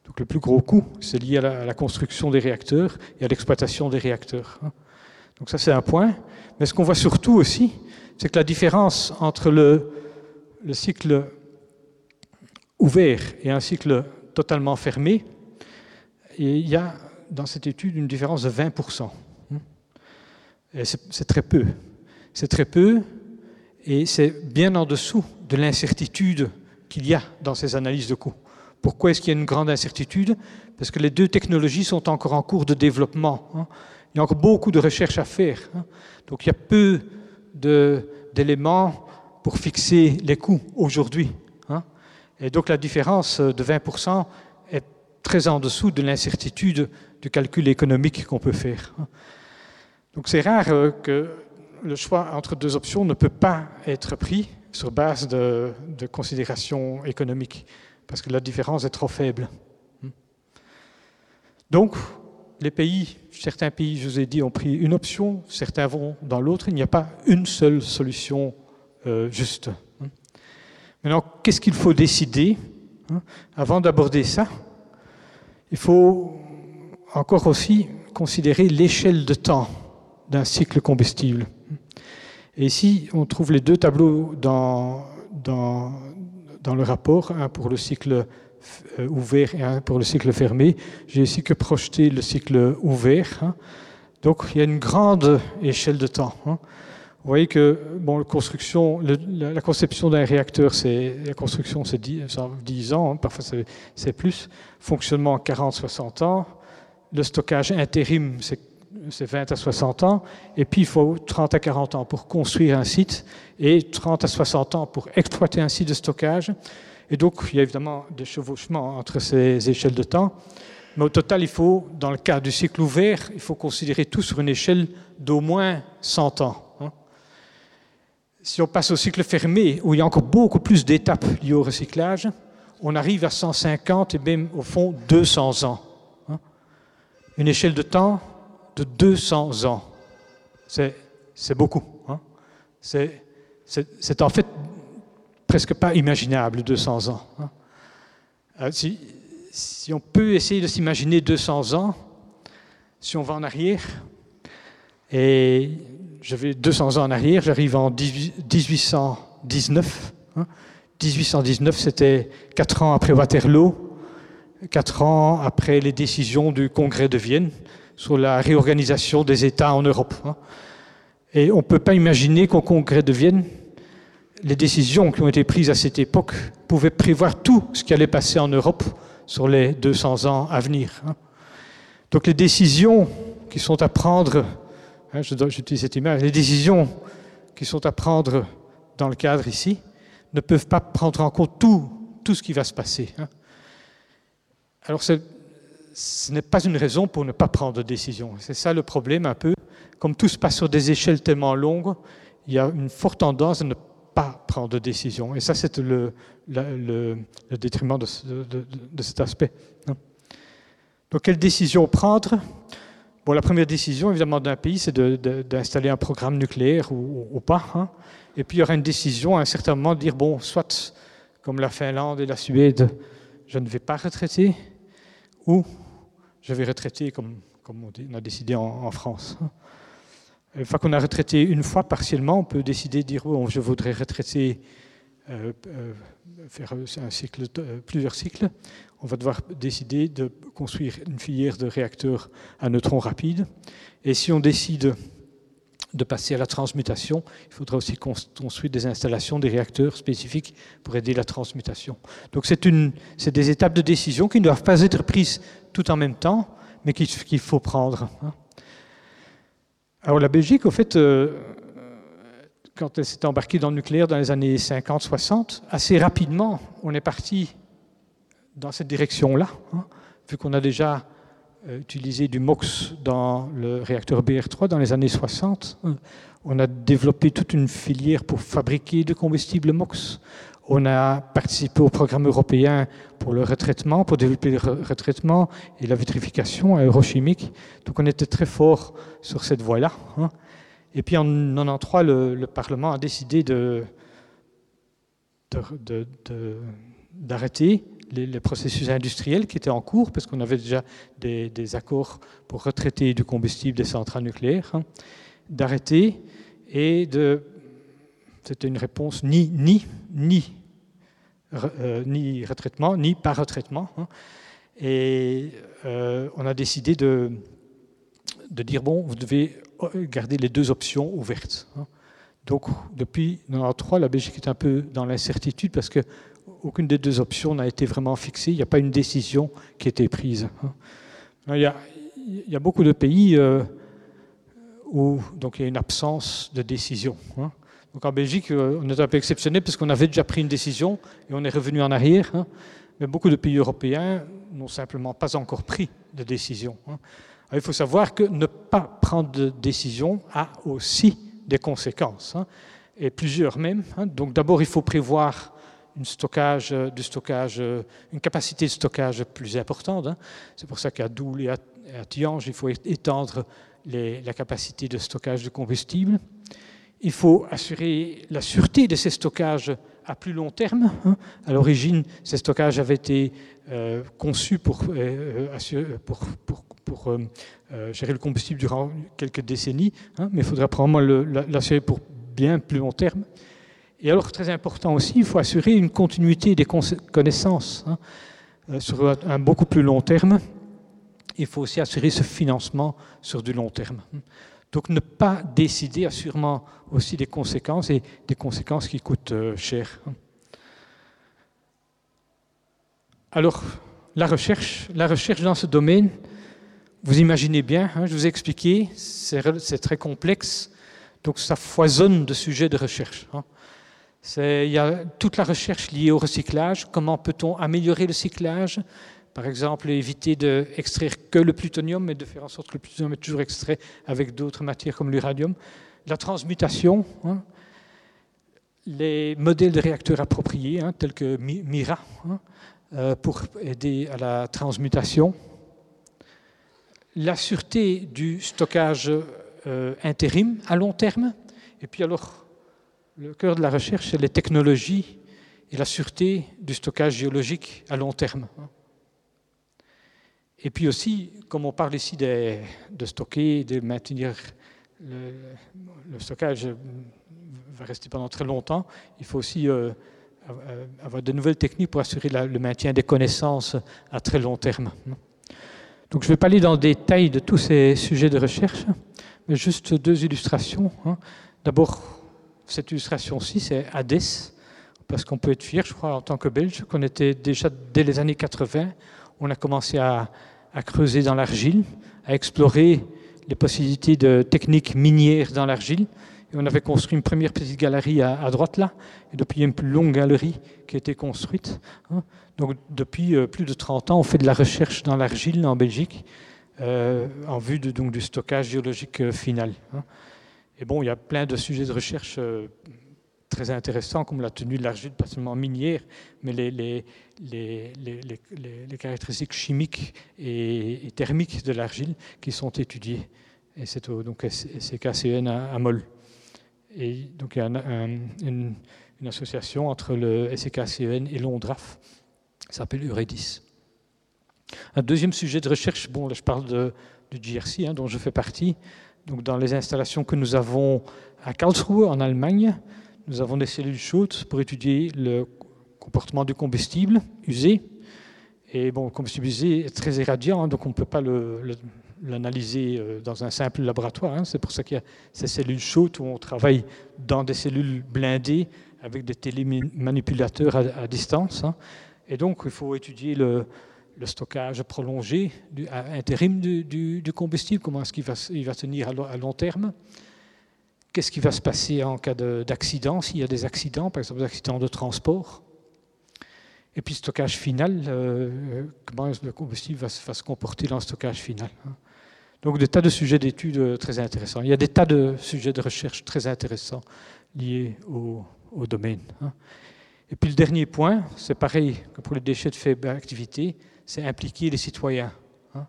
Donc le plus gros coût, c'est lié à la, construction des réacteurs et à l'exploitation des réacteurs. Donc ça, c'est un point. Mais ce qu'on voit surtout aussi, c'est que la différence entre le, le cycle ouvert et un cycle totalement fermé, il y a dans cette étude une différence de 20%. C'est très peu. C'est très peu et c'est bien en dessous de l'incertitude qu'il y a dans ces analyses de coûts. Pourquoi est-ce qu'il y a une grande incertitude? Parce que les deux technologies sont encore en cours de développement. Hein. Il y a encore beaucoup de recherches à faire. Hein. Donc il y a peu d'éléments pour fixer les coûts aujourd'hui. Hein. Et donc la différence de 20% est très en dessous de l'incertitude du calcul économique qu'on peut faire. Donc c'est rare euh, que le choix entre deux options ne peut pas être pris sur base de, considérations économiques, parce que la différence est trop faible. Donc, les pays, certains pays, je vous ai dit, ont pris une option, certains vont dans l'autre. Il n'y a pas une seule solution euh, juste. Maintenant, qu'est-ce qu'il faut décider hein? Avant d'aborder ça, il faut encore aussi considérer l'échelle de temps d'un cycle combustible. Et ici, on trouve les deux tableaux dans, dans, dans le rapport, un pour le cycle euh, ouvert et un pour le cycle fermé. J'ai ici que projeté le cycle ouvert. Hein. Donc il y a une grande échelle de temps. Vous voyez que la, conception d'un réacteur, la construction, c'est 10, 10, ans, hein, parfois c'est plus. Fonctionnement 40-60 ans. Le stockage intérim, c'est 20 à 60 ans, et puis il faut 30 à 40 ans pour construire un site et 30 à 60 ans pour exploiter un site de stockage. Et donc, il y a évidemment des chevauchements entre ces échelles de temps. Mais au total, il faut, dans le cas du cycle ouvert, il faut considérer tout sur une échelle d'au moins 100 ans. Si on passe au cycle fermé, où il y a encore beaucoup plus d'étapes liées au recyclage, on arrive à 150 et même au fond 200 ans. Hein. Une échelle de temps de 200 ans. C'est beaucoup. Hein. C'est en fait presque pas imaginable, 200 ans. Hein. Euh, si, si, on peut essayer de s'imaginer 200 ans, si on va en arrière, et je vais 200 ans en arrière, j'arrive en 1819. 1819, hein. c'était quatre ans après Waterloo, quatre ans après les décisions du Congrès de Vienne sur la réorganisation des États en Europe. Hein. Et on ne peut pas imaginer qu'au Congrès de Vienne, les décisions qui ont été prises à cette époque pouvaient prévoir tout ce qui allait passer en Europe sur les 200 ans à venir. Hein. Donc les décisions qui sont à prendre, hein, j'utilise cette image, les décisions qui sont à prendre dans le cadre ici ne peuvent pas prendre en compte tout, tout ce qui va se passer. Alors c'est ce n'est pas une raison pour ne pas prendre de décision. C'est ça le problème un peu. Comme tout se passe sur des échelles tellement longues, il y a une forte tendance à ne pas prendre de décision. Et ça, c'est le, le, détriment de, de, cet aspect. Hein. Donc, quelle décision prendre? Bon, la première décision, évidemment, d'un pays, c'est d'installer un programme nucléaire ou, pas. Hein. Et puis, il y aura une décision à un certain moment de dire, bon, soit, comme la Finlande et la Suède, je ne vais pas retraiter, ou je vais retraiter comme, on a décidé en, France. Une fois qu'on a retraité une fois partiellement, on peut décider de dire oh, je voudrais retraiter, euh, euh, faire euh, plusieurs cycles. On va devoir décider de construire une filière de réacteurs à neutrons rapides. Et si on décide de passer à la transmutation, il faudra aussi construire des installations, des réacteurs spécifiques pour aider la transmutation. Donc c'est des étapes de décision qui ne doivent pas être prises tout en même temps, mais qu'il faut prendre. Hein. Alors la Belgique, au fait, euh, quand elle s'est embarquée dans le nucléaire dans les années 50-60, assez rapidement, on est parti dans cette direction-là, hein, vu qu'on a déjà euh, utilisé du MOX dans le réacteur BR3 dans les années 60. On a développé toute une filière pour fabriquer de combustible MOX. On a participé au programme européen pour le retraitement, pour développer le retraitement et la vitrification aérochimique. Donc on était très fort sur cette voie-là. Hein. Et puis en 1993, le, le Parlement a décidé de, d'arrêter les, processus industriels qui étaient en cours, parce qu'on avait déjà des, accords pour retraiter du combustible des centrales nucléaires, hein, d'arrêter et de... C'était une réponse ni, ni, ni, euh, ni retraitement, ni pas retraitement. Hein. et euh, on a décidé de, de dire, bon, vous devez garder les deux options ouvertes. Hein. Donc, depuis 1993, la Belgique est un peu dans l'incertitude parce que aucune des deux options n'a été vraiment fixée. Il n'y a pas une décision qui a été prise. Hein. Il y a, beaucoup de pays euh, où donc, il y a une absence de décision. Hein. Donc en Belgique, euh, on est un peu exceptionnel parce qu'on avait déjà pris une décision et on est revenu en arrière. Hein. Mais beaucoup de pays européens n'ont simplement pas encore pris de décision. il faut savoir que ne pas prendre de décision a aussi des conséquences, et plusieurs même. Donc d'abord, il faut prévoir une, stockage, euh, du stockage, euh, une capacité de stockage plus importante. Hein. C'est pour ça qu'à Doul et à, Tiange, il faut étendre la capacité de stockage de combustible. Il faut assurer la sûreté de ces stockages à plus long terme. Hein. À l'origine, ces stockages avaient été euh, conçus pour, pour, pour, pour gérer le combustible durant quelques décennies, hein, mais il faudra probablement l'assurer pour bien plus long terme. Et alors, très important aussi, il faut assurer une continuité des connaissances hein, euh, sur un beaucoup plus long terme. Il faut aussi assurer ce financement sur du long terme. Donc, ne pas décider a sûrement aussi des conséquences et des conséquences qui coûtent euh, cher. Alors, la recherche, la recherche dans ce domaine, vous imaginez bien, hein, je vous ai expliqué, c'est très complexe, donc ça foisonne de sujets de recherche. Hein. Il y a toute la recherche liée au recyclage. Comment peut-on améliorer le cyclage? Par exemple, éviter d'extraire que le plutonium, mais de faire en sorte que le plutonium est toujours extrait avec d'autres matières comme l'uranium. La transmutation, hein. les modèles de réacteurs appropriés, hein, tels que MIRA, hein, euh, pour aider à la transmutation. La sûreté du stockage euh, intérim à long terme. Et puis alors, le cœur de la recherche, c'est les technologies et la sûreté du stockage géologique à long terme. Et puis aussi, comme on parle ici de, stocker, de maintenir le, stockage va rester pendant très longtemps, il faut aussi euh, avoir de nouvelles techniques pour assurer le maintien des connaissances à très long terme. Donc je ne vais pas aller dans le détail de tous ces sujets de recherche, mais juste deux illustrations. Hein. D'abord, cette illustration-ci, c'est Hadès, parce qu'on peut être fier, je crois, en tant que Belge, qu'on était déjà, dès les années 80, on a commencé à, creuser dans l'argile, à explorer les possibilités de techniques minières dans l'argile. Et on avait construit une première petite galerie à, droite là, et depuis il y a une plus longue galerie qui a été construite. Hein. Donc depuis euh, plus de 30 ans, on fait de la recherche dans l'argile en Belgique, euh, en vue de, donc, du stockage géologique euh, final. Et bon, il y a plein de sujets de recherche euh, très intéressants, comme la tenue de l'argile, pas seulement minière, mais les, caractéristiques chimiques et, thermiques de l'argile qui sont étudiées. Et c'est donc SCKCN à, Moll. Et donc il y a une, association entre le SCKCN et l'ONDRAF, qui s'appelle Euredis. Un deuxième sujet de recherche, bon, là je parle du GRC, hein, dont je fais partie, donc dans les installations que nous avons à Karlsruhe, en Allemagne, nous avons des cellules chaudes pour étudier le comportement du combustible usé. Et bon, le combustible usé est très irradiant, hein, donc on ne peut pas l'analyser euh, dans un simple laboratoire. Hein. C'est pour ça qu'il y a ces cellules chaudes où on travaille dans des cellules blindées avec des télémanipulateurs à, distance. Hein. Et donc, il faut étudier le, le stockage prolongé, du, intérim du, combustible, comment est-ce qu'il va, tenir à, long terme, qu'est-ce qui va se passer en cas d'accident, s'il y a des accidents, par exemple des accidents de transport, et puis stockage final, euh, comment le combustible va, se comporter dans le stockage final. Hein? Donc des tas de sujets d'études euh, très intéressants. Il y a des tas de sujets de recherche très intéressants liés au, domaine. Hein. Et puis le dernier point, c'est pareil que pour les déchets de faible activité, c'est impliquer les citoyens. Hein.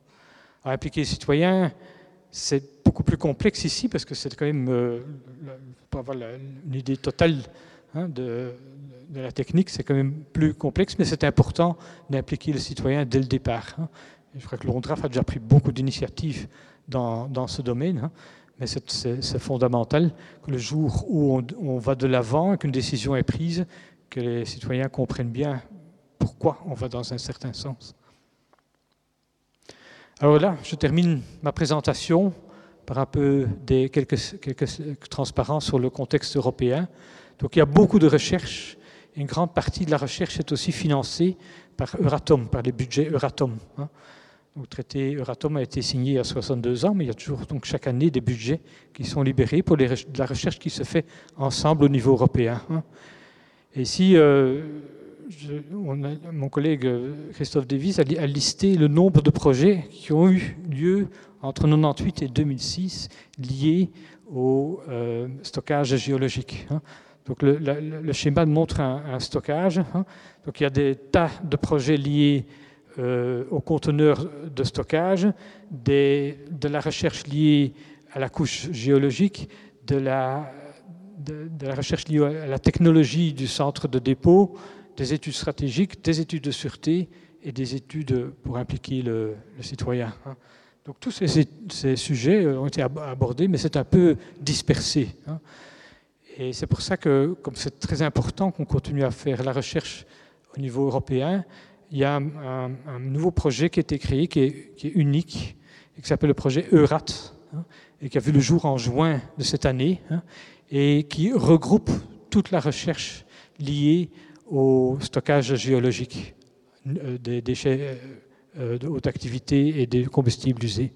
impliquer les citoyens, c'est beaucoup plus complexe ici parce que c'est quand même, euh, pour avoir une idée totale hein, de, la technique, c'est quand même plus complexe, mais c'est important d'impliquer le citoyen dès le départ. Hein. Je crois que l'ONDRAF a déjà pris beaucoup d'initiatives dans, ce domaine, mais c'est fondamental que le jour où on, va de l'avant, qu'une décision est prise, que les citoyens comprennent bien pourquoi on va dans un certain sens. Alors là, je termine ma présentation par un peu des quelques, quelques transparences sur le contexte européen. Donc il y a beaucoup de recherches. Une grande partie de la recherche est aussi financée par Euratom, par les budgets Euratom. Hein. Le traité Euratom a été signé il y a 62 ans, mais il y a toujours donc chaque année des budgets qui sont libérés pour la recherche qui se fait ensemble au niveau européen. Hein. Et ici, euh, mon collègue euh, Christophe Davis a, listé le nombre de projets qui ont eu lieu entre 1998 et 2006 liés au euh, stockage géologique. Hein. Donc le, schéma montre un, stockage. Hein. Donc il y a des tas de projets liés euh, aux conteneurs de stockage, de la recherche liée à la couche géologique, de la recherche liée à la technologie du centre de dépôt, des études stratégiques, des études de sûreté et des études pour impliquer le, citoyen. Hein. Donc tous ces, sujets euh, ont été abordés, mais c'est un peu dispersé. Hein. Et c'est pour ça que, comme c'est très important qu'on continue à faire la recherche au niveau européen, il y a un, nouveau projet qui a été créé, qui est, unique, et qui s'appelle le projet EURAT, hein, et qui a vu le jour en juin de cette année, et qui regroupe toute la recherche liée au stockage géologique euh, des déchets euh, euh, de haute activité et des combustibles usés.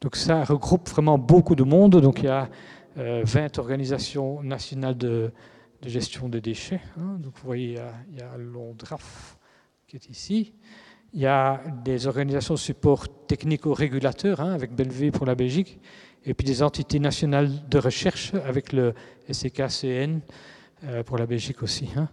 Donc ça regroupe vraiment beaucoup de monde. Donc il y a 20 organisations nationales de, gestion des déchets. Hein. Donc vous voyez, il y a, l'ONDRAF qui est ici. Il y a des organisations de support technico-régulateurs, hein, avec Belvé pour la Belgique, et puis des entités nationales de recherche avec le SCKCN euh, pour la Belgique aussi. Hein.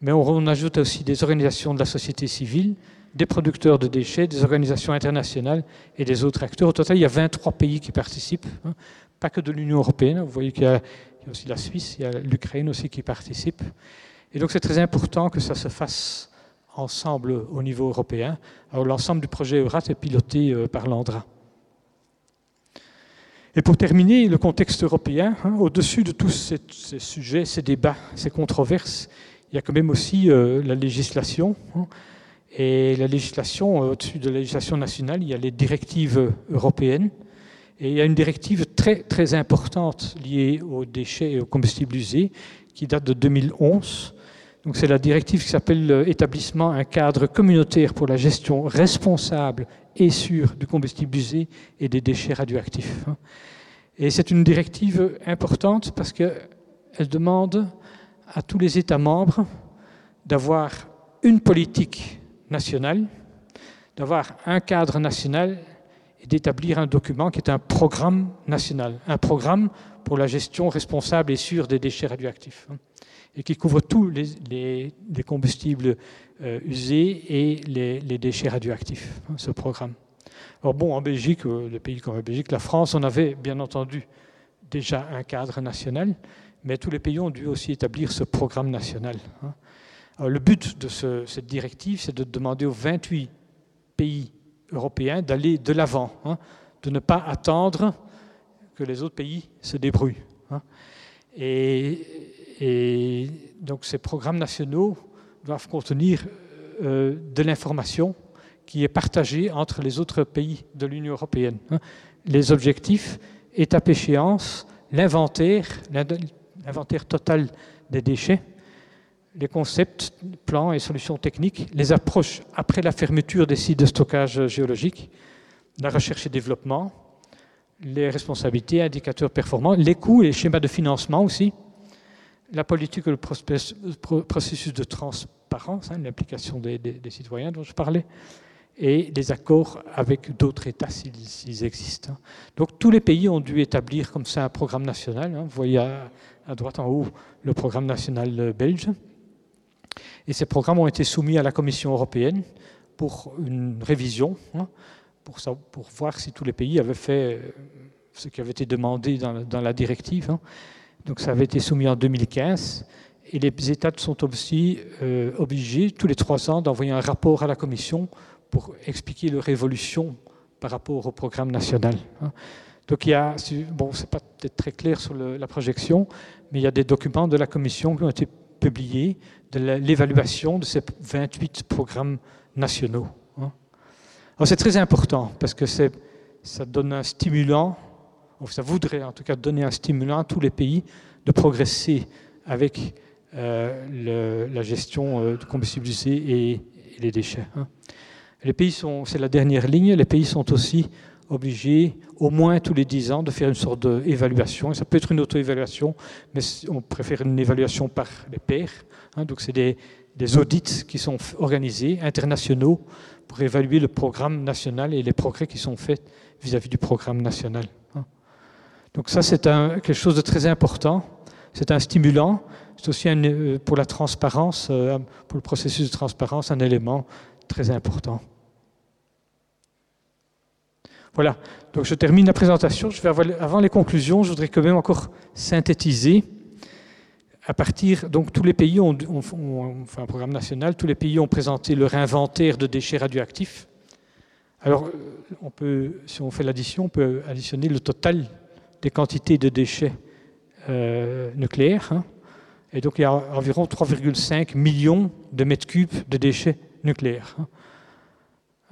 Mais on, ajoute aussi des organisations de la société civile, des producteurs de déchets, des organisations internationales et des autres acteurs. Au total, il y a 23 pays qui participent, hein. pas que de l'Union européenne. Vous voyez qu'il y, a aussi la Suisse, il y a l'Ukraine aussi qui participe. Et donc c'est très important que ça se fasse ensemble au niveau européen. L'ensemble du projet EURAT est piloté euh, par l'ANDRA. Et pour terminer, le contexte européen, hein, au-dessus de tous ces, sujets, ces débats, ces controverses, il y a quand même aussi euh, la législation. Hein. et la législation, euh, au-dessus de la législation nationale, il y a les directives européennes. Et il y a une directive très, très importante liée aux déchets et aux combustibles usés qui date de 2011. C'est la directive qui s'appelle euh, Établissement un cadre communautaire pour la gestion responsable et sûre du combustible usé et des déchets radioactifs. Hein. Et c'est une directive importante parce qu'elle demande à tous les États membres d'avoir une politique nationale, d'avoir un cadre national et d'établir un document qui est un programme national, un programme pour la gestion responsable et sûre des déchets radioactifs, hein, et qui couvre tous les, combustibles euh, usés et les, déchets radioactifs, hein, ce programme. Alors bon, en Belgique, euh, le pays comme la Belgique, la France, on avait bien entendu déjà un cadre national, mais tous les pays ont dû aussi établir ce programme national. Hein. Le but de cette directive, c'est de demander aux 28 pays européens d'aller de l'avant, hein, de ne pas attendre que les autres pays se débrouillent. Hein. Et, donc ces programmes nationaux doivent contenir euh, de l'information qui est partagé entre les autres pays de l'Union européenne. Hein. Les objectifs, étape échéance, l'inventaire, l'inventaire total des déchets, les concepts, plans et solutions techniques, les approches après la fermeture des sites de stockage géologique, la recherche et développement, les responsabilités, indicateurs performants, les coûts et les schémas de financement aussi, la politique et le processus de transparence, hein, l'implication des, citoyens dont je parlais, et des accords avec d'autres États s'ils existent. Hein. Donc tous les pays ont dû établir comme ça un programme national. Hein. Vous voyez à, droite en haut le programme national belge. Et ces programmes ont été soumis à la Commission européenne pour une révision, hein, pour, voir si tous les pays avaient fait euh, ce qui avait été demandé dans la directive. Donc ça avait été soumis en 2015. Et les États sont aussi euh, obligés, tous les trois ans, d'envoyer un rapport à la Commission pour expliquer leur évolution par rapport au programme national. Hein. Donc il y a, bon, c'est pas peut-être très clair sur la projection, mais il y a des documents de la Commission qui ont été publiés de l'évaluation de ces 28 programmes nationaux. Hein. c'est très important parce que ça donne un stimulant, ça voudrait en tout cas donner un stimulant à tous les pays de progresser avec euh, la gestion euh, du combustible usé et, les déchets. Hein. Les pays sont, c'est la dernière ligne, les pays sont aussi obligés, au moins tous les 10 ans, de faire une sorte d'évaluation. Ça peut être une auto-évaluation, mais on préfère une évaluation par les pairs. Hein. donc c'est des, audits qui sont organisés, internationaux, pour évaluer le programme national et les progrès qui sont faits vis-à-vis du programme national. Hein. Donc ça, c'est quelque chose de très important. C'est un stimulant. C'est aussi euh, pour la transparence, euh, pour le processus de transparence, un élément très important. Voilà, donc je termine la présentation. Avant les conclusions, je voudrais quand même encore synthétiser. À partir, donc tous les pays ont, un programme national, tous les pays ont présenté leur inventaire de déchets radioactifs. Alors, euh, on peut, si on fait l'addition, on peut additionner le total des quantités de déchets euh, nucléaires. Hein. Et donc, il y a environ 3,5 millions de mètres cubes de déchets nucléaires. Hein.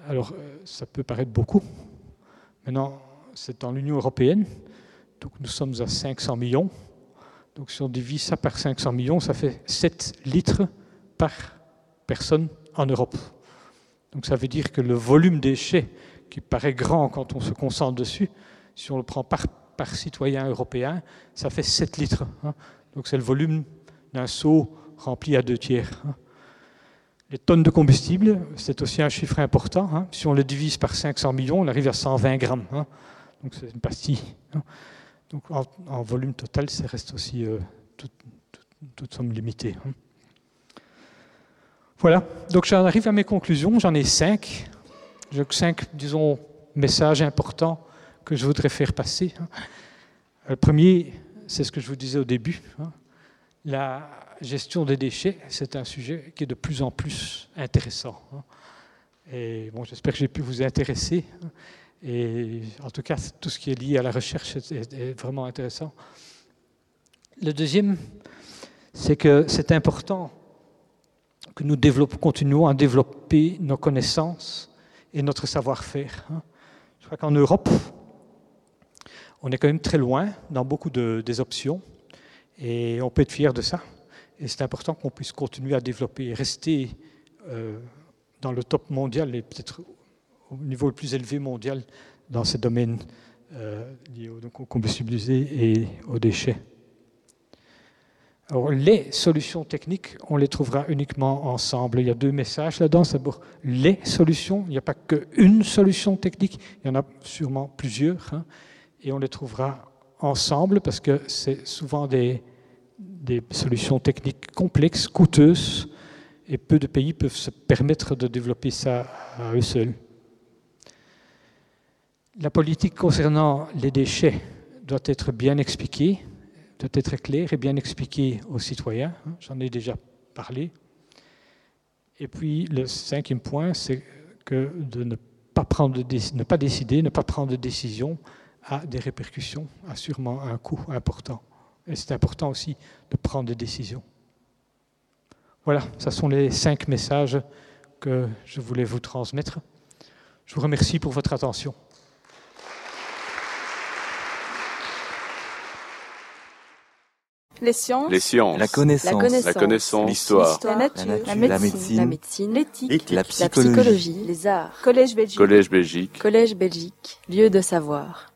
Alors, euh, ça peut paraître beaucoup, Maintenant, c'est dans l'Union européenne, donc nous sommes à 500 millions. Donc si on divise ça par 500 millions, ça fait 7 litres par personne en Europe. Donc ça veut dire que le volume déchets, qui paraît grand quand on se concentre dessus, si on le prend par, par citoyen européen, ça fait 7 litres. Hein. Donc c'est le volume d'un seau rempli à deux tiers. Hein. Les tonnes de combustible, c'est aussi un chiffre important. Hein. Si on le divise par 500 millions, on arrive à 120 grammes. Donc c'est une pastille. Donc en, volume total, ça reste aussi euh, toute somme limitée. Voilà, donc j'en arrive à mes conclusions. J'en ai cinq. J'ai cinq, disons, messages importants que je voudrais faire passer. Le premier, c'est ce que je vous disais au début. La, gestion des déchets, c'est un sujet qui est de plus en plus intéressant. Hein. Et bon, j'espère que j'ai pu vous intéresser. Hein. Et en tout cas, tout ce qui est lié à la recherche est, vraiment intéressant. Le deuxième, c'est que c'est important que nous continuons à développer nos connaissances et notre savoir-faire. Hein. Je crois qu'en Europe, on est quand même très loin dans beaucoup de, des options et on peut être fier de ça. Et c'est important qu'on puisse continuer à développer et rester euh, dans le top mondial et peut-être au niveau le plus élevé mondial dans ces domaines euh, liés aux, combustibles usés et aux déchets. Alors, les solutions techniques, on les trouvera uniquement ensemble. Il y a deux messages là-dedans. D'abord les solutions. Il n'y a pas qu'une solution technique, il y en a sûrement plusieurs. Hein, et on les trouvera ensemble parce que c'est souvent des, des solutions techniques complexes, coûteuses, et peu de pays peuvent se permettre de développer ça à eux seuls. La politique concernant les déchets doit être bien expliquée, doit être claire et bien expliquée aux citoyens. J'en ai déjà parlé. Et puis le cinquième point, c'est que de ne pas, prendre ne pas décider, ne pas prendre de décision a des répercussions, a sûrement un coût important. Et c'est important aussi de prendre des décisions. Voilà, ce sont les cinq messages que je voulais vous transmettre. Je vous remercie pour votre attention. Les sciences. Les sciences. La connaissance. La connaissance. L'histoire. La, nature. La, médecine. L'éthique. La, psychologie. Les arts. Collège Belgique. Collège Belgique. Collège Belgique. Lieu de savoir.